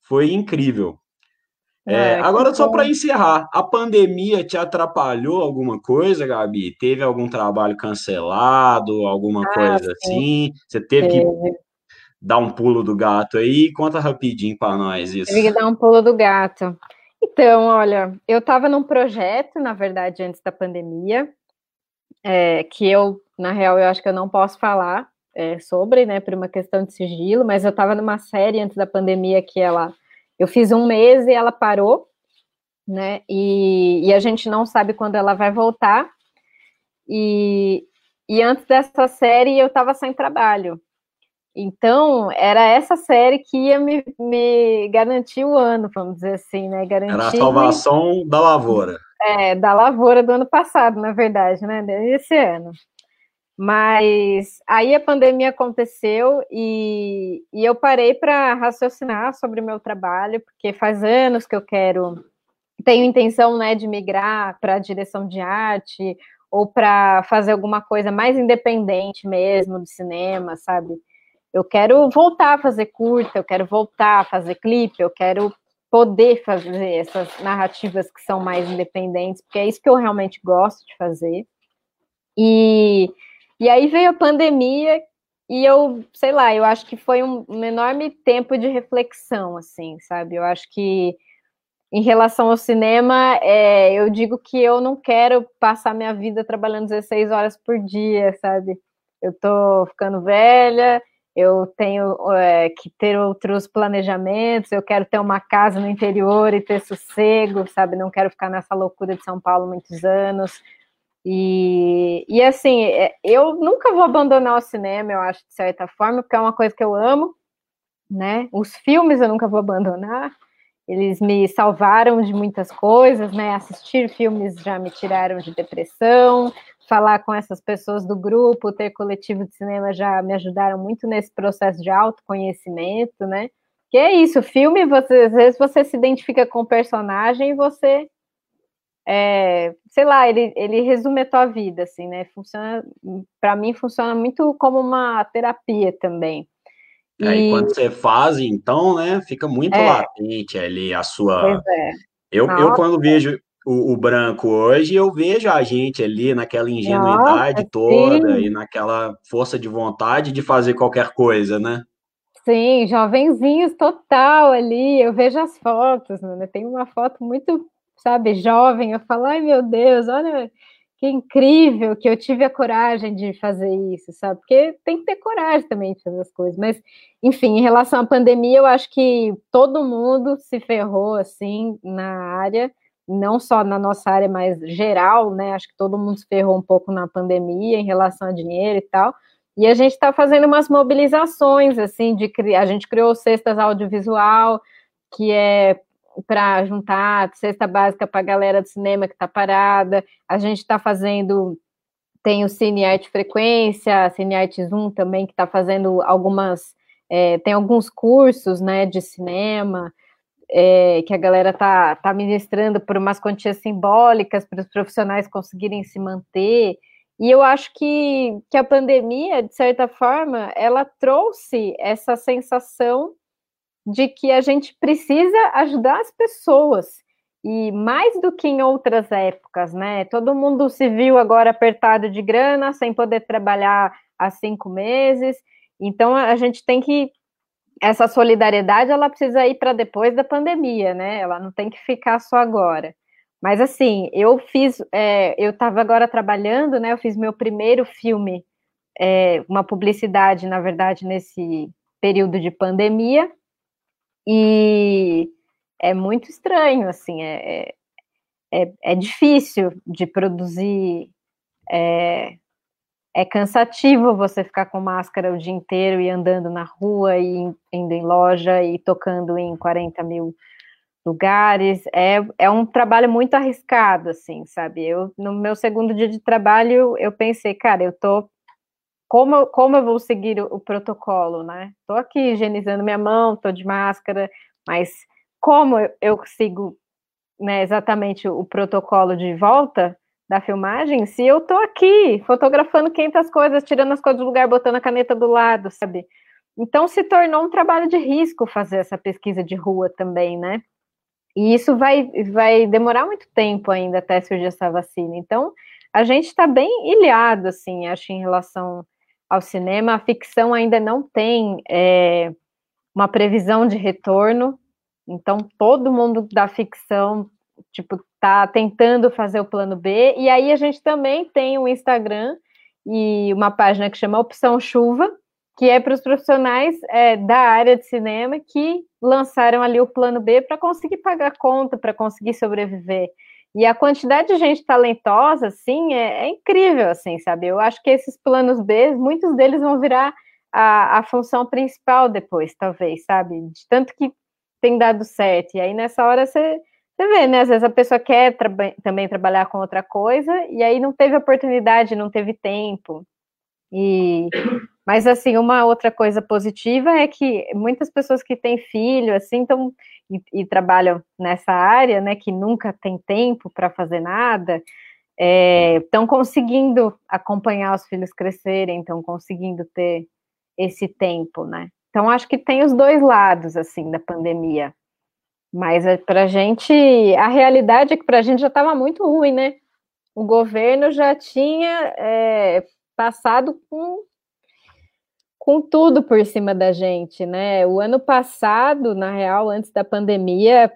foi incrível. É, é agora, só para encerrar, a pandemia te atrapalhou alguma coisa, Gabi? Teve algum trabalho cancelado, alguma ah, coisa sim. assim? Você teve, teve que dar um pulo do gato aí. Conta rapidinho para nós isso. Tive que dar um pulo do gato. Então, olha, eu estava num projeto, na verdade, antes da pandemia, é, que eu, na real, eu acho que eu não posso falar é, sobre, né, por uma questão de sigilo, mas eu estava numa série antes da pandemia que ela, eu fiz um mês e ela parou, né, e, e a gente não sabe quando ela vai voltar, e, e antes dessa série eu estava sem trabalho, então, era essa série que ia me, me garantir o ano, vamos dizer assim, né? Garantir era a salvação da lavoura. É, da lavoura do ano passado, na verdade, né? Desse ano. Mas aí a pandemia aconteceu e, e eu parei para raciocinar sobre o meu trabalho, porque faz anos que eu quero, tenho intenção né, de migrar para a direção de arte ou para fazer alguma coisa mais independente mesmo do cinema, sabe? Eu quero voltar a fazer curta, eu quero voltar a fazer clipe, eu quero poder fazer essas narrativas que são mais independentes, porque é isso que eu realmente gosto de fazer. E, e aí veio a pandemia e eu, sei lá, eu acho que foi um, um enorme tempo de reflexão, assim, sabe? Eu acho que em relação ao cinema, é, eu digo que eu não quero passar minha vida trabalhando 16 horas por dia, sabe? Eu tô ficando velha, eu tenho é, que ter outros planejamentos, eu quero ter uma casa no interior e ter sossego, sabe? Não quero ficar nessa loucura de São Paulo muitos anos. E, e assim, é, eu nunca vou abandonar o cinema, eu acho, de certa forma, porque é uma coisa que eu amo, né? Os filmes eu nunca vou abandonar, eles me salvaram de muitas coisas, né? Assistir filmes já me tiraram de depressão, falar com essas pessoas do grupo, ter coletivo de cinema já me ajudaram muito nesse processo de autoconhecimento, né? Que é isso, filme, você, às vezes você se identifica com o personagem e você, é, sei lá, ele, ele resume a tua vida, assim, né? Funciona, para mim, funciona muito como uma terapia também. É, e... quando você faz, então, né, fica muito é. latente ali a sua. É. Eu, eu, quando vejo o, o, branco hoje, eu vejo a gente ali naquela ingenuidade Nossa, toda sim. e naquela força de vontade de fazer qualquer coisa, né? Sim, jovenzinhos total ali. Eu vejo as fotos, né? Tem uma foto muito, sabe, jovem. Eu falo, ai meu Deus, olha que incrível que eu tive a coragem de fazer isso, sabe? Porque tem que ter coragem também de fazer as coisas. Mas, enfim, em relação à pandemia, eu acho que todo mundo se ferrou assim na área não só na nossa área, mas geral, né? Acho que todo mundo se ferrou um pouco na pandemia em relação a dinheiro e tal. E a gente está fazendo umas mobilizações, assim, de a gente criou cestas audiovisual, que é para juntar cesta básica para a galera do cinema que está parada. A gente está fazendo, tem o Cine Arte Frequência, Cine Arte Zoom também, que está fazendo algumas, é, tem alguns cursos, né, de cinema é, que a galera tá, tá ministrando por umas quantias simbólicas para os profissionais conseguirem se manter. E eu acho que, que a pandemia, de certa forma, ela trouxe essa sensação de que a gente precisa ajudar as pessoas. E mais do que em outras épocas, né? Todo mundo se viu agora apertado de grana, sem poder trabalhar há cinco meses. Então a gente tem que essa solidariedade ela precisa ir para depois da pandemia, né? Ela não tem que ficar só agora. Mas assim, eu fiz, é, eu estava agora trabalhando, né? Eu fiz meu primeiro filme, é, uma publicidade, na verdade, nesse período de pandemia, e é muito estranho, assim, é, é, é, é difícil de produzir é, é cansativo você ficar com máscara o dia inteiro e andando na rua e indo em loja e tocando em 40 mil lugares. É, é um trabalho muito arriscado, assim, sabe? Eu, no meu segundo dia de trabalho, eu pensei, cara, eu tô. Como, como eu vou seguir o, o protocolo, né? Tô aqui higienizando minha mão, tô de máscara, mas como eu, eu sigo né, exatamente o protocolo de volta? Da filmagem se eu tô aqui fotografando 500 coisas, tirando as coisas do lugar, botando a caneta do lado, sabe? Então se tornou um trabalho de risco fazer essa pesquisa de rua também, né? E isso vai, vai demorar muito tempo ainda até surgir essa vacina. Então a gente está bem ilhado, assim, acho, em relação ao cinema. A ficção ainda não tem é, uma previsão de retorno. Então todo mundo da ficção tipo, tá tentando fazer o plano B. E aí a gente também tem um Instagram e uma página que chama Opção Chuva, que é para os profissionais é, da área de cinema que lançaram ali o plano B para conseguir pagar conta, para conseguir sobreviver. E a quantidade de gente talentosa, assim, é, é, incrível, assim, sabe? Eu acho que esses planos B, muitos deles vão virar a, a função principal depois, talvez, sabe? De tanto que tem dado certo. E aí, nessa hora, você, você vê, né? Às vezes a pessoa quer tra também trabalhar com outra coisa, e aí não teve oportunidade, não teve tempo. E mas assim, uma outra coisa positiva é que muitas pessoas que têm filho, assim, então e, e trabalham nessa área, né, que nunca tem tempo para fazer nada, estão é, conseguindo acompanhar os filhos crescerem, estão conseguindo ter esse tempo, né? Então acho que tem os dois lados assim da pandemia. Mas é, para a gente, a realidade é que para a gente já estava muito ruim, né? O governo já tinha é, passado com, com tudo por cima da gente, né? O ano passado, na real, antes da pandemia,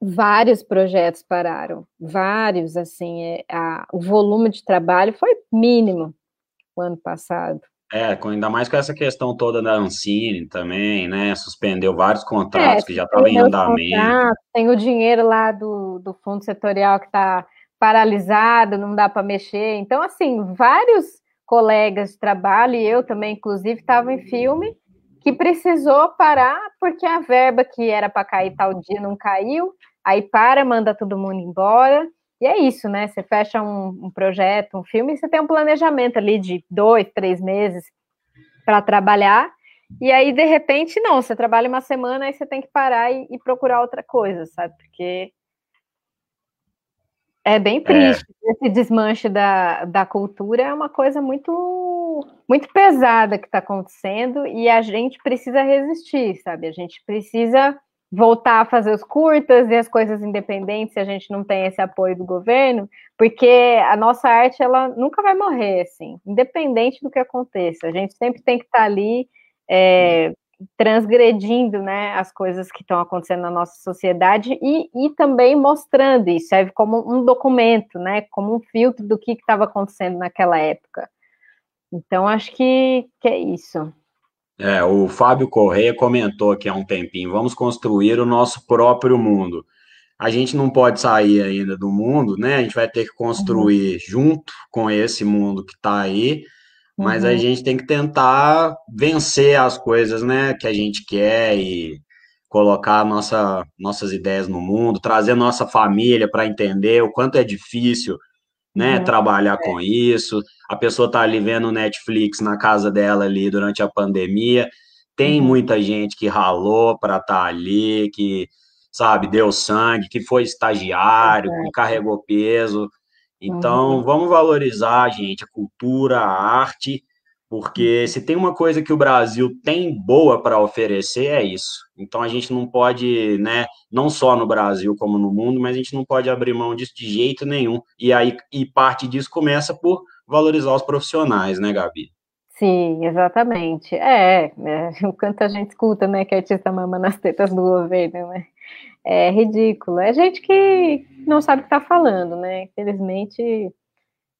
vários projetos pararam, vários, assim, é, a, o volume de trabalho foi mínimo o ano passado. É, ainda mais com essa questão toda da Ancine também, né? Suspendeu vários contratos é, que já estavam em andamento. Tem o dinheiro lá do, do fundo setorial que está paralisado, não dá para mexer. Então, assim, vários colegas de trabalho, e eu também, inclusive, estava em filme, que precisou parar porque a verba que era para cair tal dia não caiu, aí para, manda todo mundo embora. E é isso, né? Você fecha um, um projeto, um filme, e você tem um planejamento ali de dois, três meses para trabalhar, e aí, de repente, não, você trabalha uma semana, aí você tem que parar e, e procurar outra coisa, sabe? Porque é bem é. triste. É. Esse desmanche da, da cultura é uma coisa muito, muito pesada que está acontecendo e a gente precisa resistir, sabe? A gente precisa voltar a fazer os curtas e as coisas independentes se a gente não tem esse apoio do governo, porque a nossa arte ela nunca vai morrer, assim, independente do que aconteça. A gente sempre tem que estar tá ali é, transgredindo né, as coisas que estão acontecendo na nossa sociedade e, e também mostrando isso, serve como um documento, né, como um filtro do que estava acontecendo naquela época. Então, acho que, que é isso. É, o Fábio Correia comentou aqui há um tempinho, vamos construir o nosso próprio mundo. A gente não pode sair ainda do mundo, né? A gente vai ter que construir uhum. junto com esse mundo que está aí, mas uhum. a gente tem que tentar vencer as coisas, né, que a gente quer e colocar nossa, nossas ideias no mundo, trazer nossa família para entender o quanto é difícil, né, uhum. trabalhar é. com isso. A pessoa tá ali vendo Netflix na casa dela ali durante a pandemia. Tem uhum. muita gente que ralou para estar tá ali, que sabe, deu sangue, que foi estagiário, que carregou peso. Então, uhum. vamos valorizar, gente, a cultura, a arte, porque se tem uma coisa que o Brasil tem boa para oferecer, é isso. Então, a gente não pode, né, não só no Brasil como no mundo, mas a gente não pode abrir mão disso de jeito nenhum. E aí, e parte disso começa por valorizar os profissionais, né, Gabi? Sim, exatamente. É, é o quanto a gente escuta, né, que artista mama nas tetas do governo, né? é ridículo. É gente que não sabe o que está falando, né? Infelizmente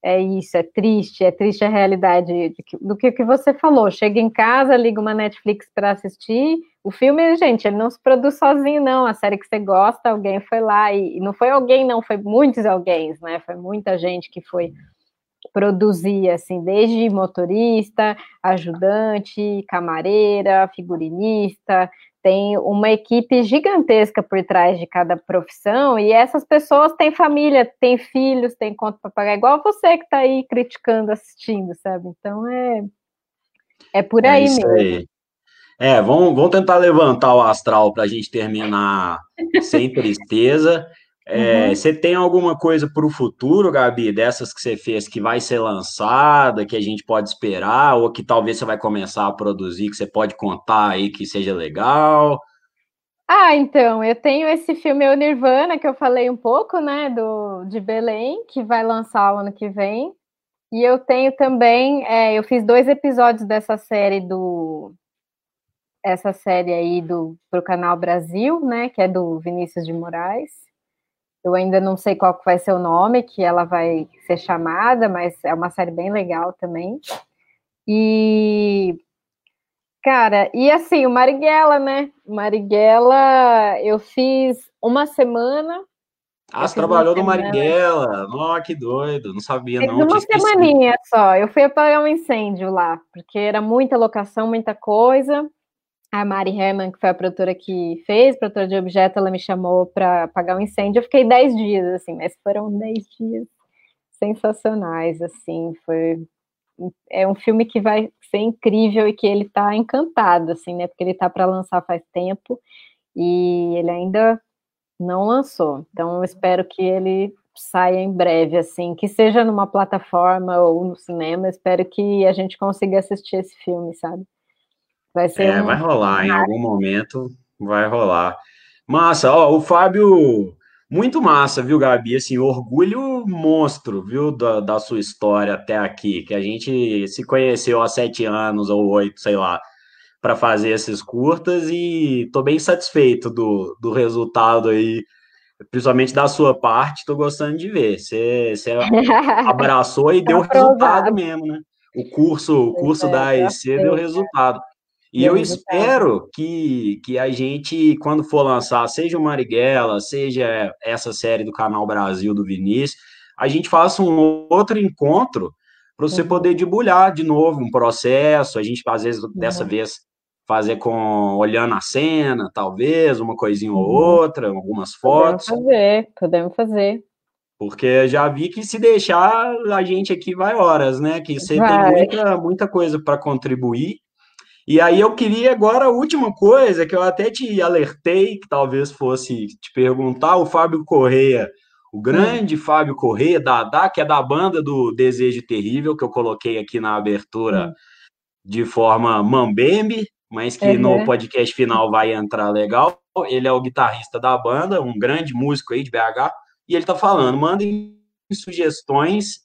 é isso, é triste, é triste a realidade do que, que você falou. Chega em casa, liga uma Netflix para assistir. O filme, gente, ele não se produz sozinho, não. A série que você gosta, alguém foi lá e, e não foi alguém, não, foi muitos alguém, né? Foi muita gente que foi produzir, assim, desde motorista, ajudante, camareira, figurinista, tem uma equipe gigantesca por trás de cada profissão, e essas pessoas têm família, têm filhos, têm conta para pagar, igual você que está aí criticando, assistindo, sabe? Então é, é por é aí é mesmo. Aí. É, vamos, vamos tentar levantar o astral para a gente terminar sem tristeza. É, uhum. Você tem alguma coisa para o futuro, Gabi, dessas que você fez que vai ser lançada, que a gente pode esperar, ou que talvez você vai começar a produzir, que você pode contar aí que seja legal? Ah, então, eu tenho esse filme O Nirvana, que eu falei um pouco, né, do, de Belém, que vai lançar o ano que vem. E eu tenho também, é, eu fiz dois episódios dessa série do. Essa série aí do pro canal Brasil, né? Que é do Vinícius de Moraes Eu ainda não sei qual vai ser o nome que ela vai ser chamada, mas é uma série bem legal também. E cara, e assim, o Marighella, né? Marighella, eu fiz uma semana. Ah, você trabalhou no Marighella? Nossa, que doido, não sabia fiz não. Uma semaninha só, eu fui apagar um incêndio lá, porque era muita locação, muita coisa a Mari Herman, que foi a produtora que fez, produtora de objeto, ela me chamou para apagar um incêndio. Eu fiquei 10 dias, assim, mas foram 10 dias sensacionais, assim, foi é um filme que vai ser incrível e que ele está encantado, assim, né? Porque ele está para lançar faz tempo e ele ainda não lançou. Então, eu espero que ele saia em breve, assim, que seja numa plataforma ou no cinema. espero que a gente consiga assistir esse filme, sabe? Vai ser. É, um... vai rolar, em algum momento vai rolar. Massa, ó, o Fábio, muito massa, viu, Gabi? Assim, orgulho monstro, viu, da, da sua história até aqui, que a gente se conheceu há sete anos ou oito, sei lá, para fazer esses curtas e tô bem satisfeito do, do resultado aí, principalmente da sua parte, tô gostando de ver. Você, você abraçou e deu resultado mesmo, né? O curso, o curso é, da AEC deu resultado. E eu espero que, que a gente, quando for lançar, seja o Marighella, seja essa série do Canal Brasil do Vinícius, a gente faça um outro encontro para você uhum. poder debulhar de novo um processo, a gente, às vezes, uhum. dessa vez, fazer com olhando a cena, talvez, uma coisinha uhum. ou outra, algumas fotos. Podemos fazer, podemos fazer. Porque já vi que se deixar, a gente aqui vai horas, né? Que você vai. tem muita, muita coisa para contribuir. E aí eu queria agora a última coisa que eu até te alertei, que talvez fosse te perguntar, o Fábio Correia, o grande hum. Fábio Correia, da, que é da banda do Desejo Terrível, que eu coloquei aqui na abertura hum. de forma mambembe, mas que uhum. no podcast final vai entrar legal. Ele é o guitarrista da banda, um grande músico aí de BH, e ele tá falando, mandem sugestões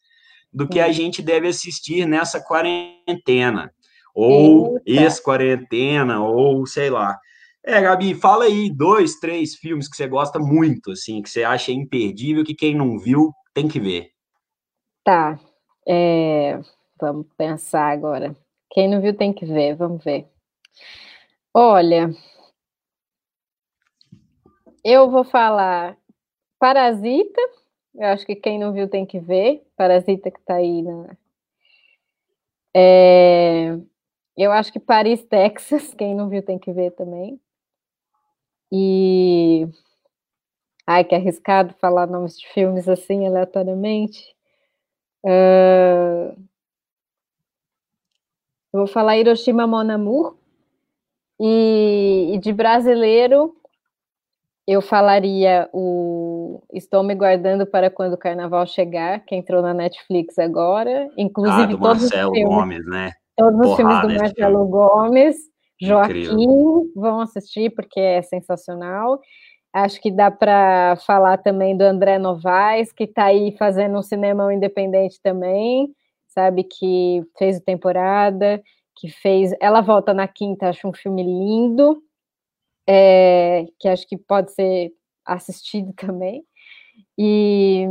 do que a hum. gente deve assistir nessa quarentena ou ex-quarentena, ou sei lá. É, Gabi, fala aí dois, três filmes que você gosta muito, assim, que você acha imperdível, que quem não viu tem que ver. Tá. É, vamos pensar agora. Quem não viu tem que ver, vamos ver. Olha, eu vou falar Parasita. Eu acho que quem não viu tem que ver. Parasita que tá aí na. É, eu acho que Paris, Texas, quem não viu tem que ver também. E. Ai, que arriscado falar nomes de filmes assim aleatoriamente. Uh... Eu vou falar Hiroshima Mon Amour. E, e de brasileiro, eu falaria o Estou Me Guardando para Quando o Carnaval Chegar, que entrou na Netflix agora. Inclusive, ah, do Marcelo Gomes, né? Todos os filmes do Marcelo Gomes, Joaquim, Incrível. vão assistir porque é sensacional. Acho que dá para falar também do André Novaes, que está aí fazendo um cinema independente também, sabe? Que fez o temporada, que fez. Ela volta na quinta, acho um filme lindo, é, que acho que pode ser assistido também. E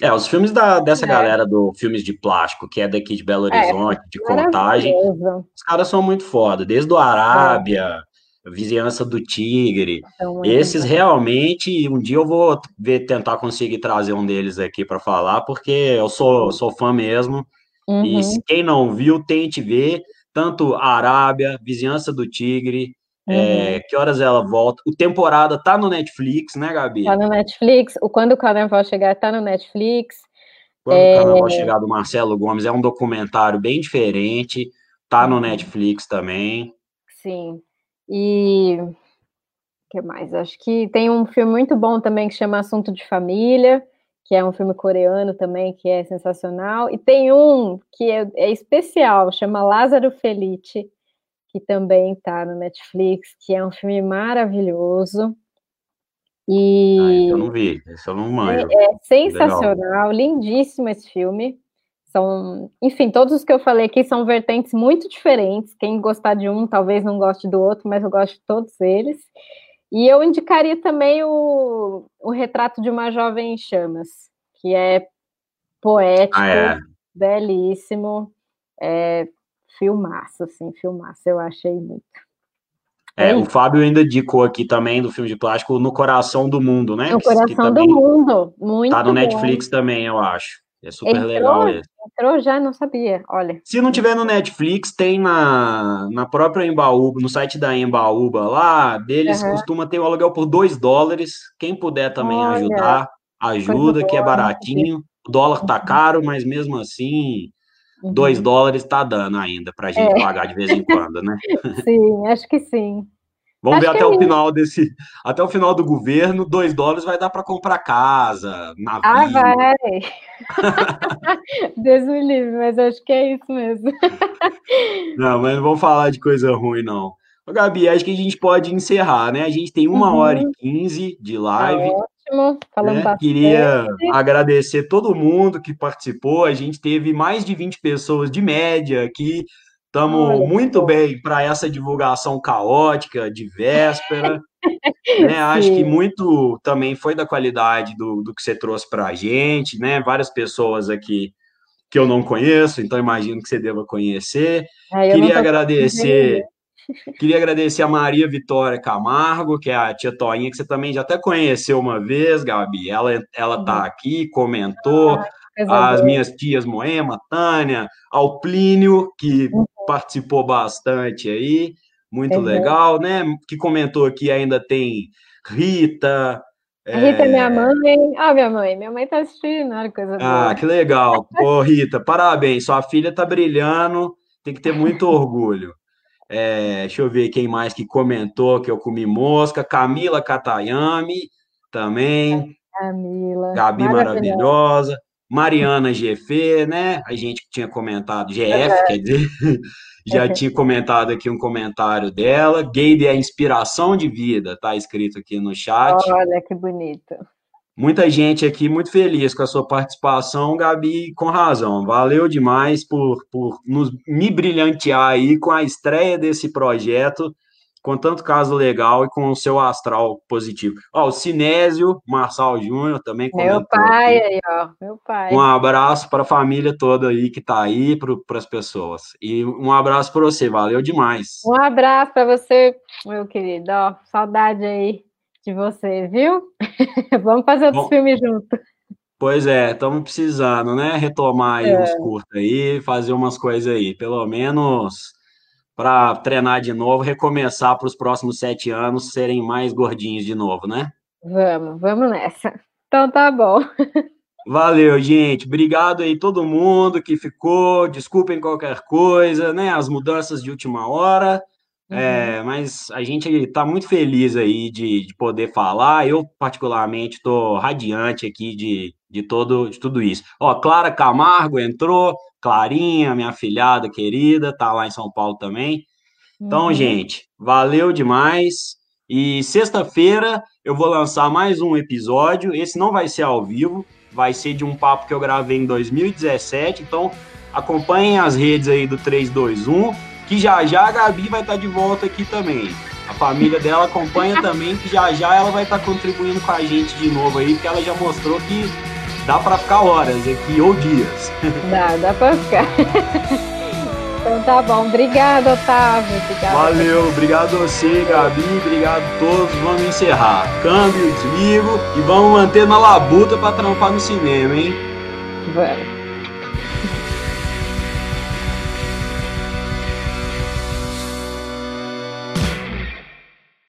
é, os filmes da, dessa é. galera do filmes de plástico, que é daqui de Belo é, Horizonte, é, de contagem, os caras são muito foda, desde o Arábia, é. Vizinhança do Tigre. Esses realmente, um dia eu vou ver, tentar conseguir trazer um deles aqui para falar, porque eu sou, sou fã mesmo. Uhum. E quem não viu, tente ver tanto Arábia, Vizinhança do Tigre, uhum. É, que horas ela volta? O temporada tá no Netflix, né, Gabi? Tá no Netflix. O Quando o Carnaval Chegar tá no Netflix. Quando é... o Carnaval Chegar do Marcelo Gomes é um documentário bem diferente. Tá no uhum. Netflix também. Sim. E o que mais? Acho que tem um filme muito bom também que chama Assunto de Família, que é um filme coreano também, que é sensacional. E tem um que é, é especial, chama Lázaro Felice que também está no Netflix, que é um filme maravilhoso. E ah, eu não vi, esse eu não manjo. É, é sensacional, Legal. lindíssimo esse filme. São, enfim, todos os que eu falei aqui são vertentes muito diferentes. Quem gostar de um, talvez não goste do outro, mas eu gosto de todos eles. E eu indicaria também o, o Retrato de uma Jovem em Chamas, que é poético, ah, é. belíssimo, é, filmaço, assim, filmaço, eu achei muito. É, o Fábio ainda indicou aqui também do filme de plástico No Coração do Mundo, né? No Coração do Mundo, muito Tá no Netflix também, eu acho. É super entrou, legal esse. Entrou já, não sabia, olha. Se não tiver no Netflix, tem na, na própria Embaúba, no site da Embaúba lá, deles uhum. costuma ter o aluguel por 2 dólares. Quem puder também olha, ajudar, ajuda, que é baratinho. O dólar tá caro, mas mesmo assim, 2 uhum. dólares tá dando ainda pra gente é. pagar de vez em quando, né? Sim, acho que sim. Vamos Acho ver até é o final desse, até o final do governo, dois dólares vai dar para comprar casa, navio. Ah, vai. Deus me livre, mas acho que é isso mesmo. não, mas não vamos falar de coisa ruim, não. Gabi, acho que a gente pode encerrar, né? A gente tem uma uhum. hora e quinze de tá live. Tá ótimo, bastante. Queria agradecer todo mundo que participou. A gente teve mais de 20 pessoas de média aqui. Estamos muito bem para essa divulgação caótica de véspera. né? Acho que muito também foi da qualidade do, do que você trouxe para a gente, né? Várias pessoas aqui que eu não conheço, então imagino que você deva conhecer. Ah, queria agradecer. Queria agradecer a Maria Vitória Camargo, que é a tia Toinha, que você também já até conheceu uma vez, Gabi. Ela ela tá aqui, comentou. Ah, as minhas tias Moema, Tânia, ao Plínio, que uhum. participou bastante aí, muito uhum. legal, né? Que comentou aqui ainda tem Rita. A Rita é minha é, mãe. Ah, minha mãe. Minha mãe tá assistindo, olha coisa Ah, que legal. Ô, Rita, parabéns. Sua filha tá brilhando, tem que ter muito orgulho. É, deixa eu ver quem mais que comentou que eu comi mosca. Camila Katayami também. Camila. Gabi maravilhosa. maravilhosa. Mariana GF, né? A gente tinha comentado, GF, é quer dizer, já tinha comentado aqui um comentário dela. Gabe é inspiração de vida, tá escrito aqui no chat. Olha que bonito. Muita gente aqui muito feliz com a sua participação, Gabi, com razão. Valeu demais por, por nos, me brilhantear aí com a estreia desse projeto com tanto caso legal e com o seu astral positivo. Ó, o Sinésio Marçal Júnior também Meu pai aqui. aí, ó, meu pai. Um abraço para a família toda aí que tá aí, para as pessoas. E um abraço para você, valeu demais. Um abraço para você, meu querido, ó, saudade aí de você, viu? Vamos fazer outros Bom, filmes juntos. Pois é, estamos precisando, né? Retomar aí é. uns curtos aí, fazer umas coisas aí, pelo menos para treinar de novo, recomeçar para os próximos sete anos serem mais gordinhos de novo, né? Vamos, vamos nessa. Então tá bom. Valeu, gente. Obrigado aí todo mundo que ficou. Desculpem qualquer coisa, né? As mudanças de última hora. Uhum. É, mas a gente está muito feliz aí de, de, poder falar. Eu, particularmente, estou radiante aqui de, de, todo, de tudo isso. Ó, Clara Camargo entrou, Clarinha, minha filhada querida, tá lá em São Paulo também. Então, uhum. gente, valeu demais. E sexta-feira eu vou lançar mais um episódio. Esse não vai ser ao vivo, vai ser de um papo que eu gravei em 2017. Então, acompanhem as redes aí do 321, que já já a Gabi vai estar tá de volta aqui também. A família dela acompanha também, que já já ela vai estar tá contribuindo com a gente de novo aí, porque ela já mostrou que dá para ficar horas aqui ou dias. Dá, dá para ficar. Então tá bom. Obrigada, Otávio. Obrigada. Valeu, obrigado a você, Gabi. Obrigado a todos. Vamos encerrar. Câmbio, desligo e vamos manter na labuta para trampar no cinema, hein? Vamos.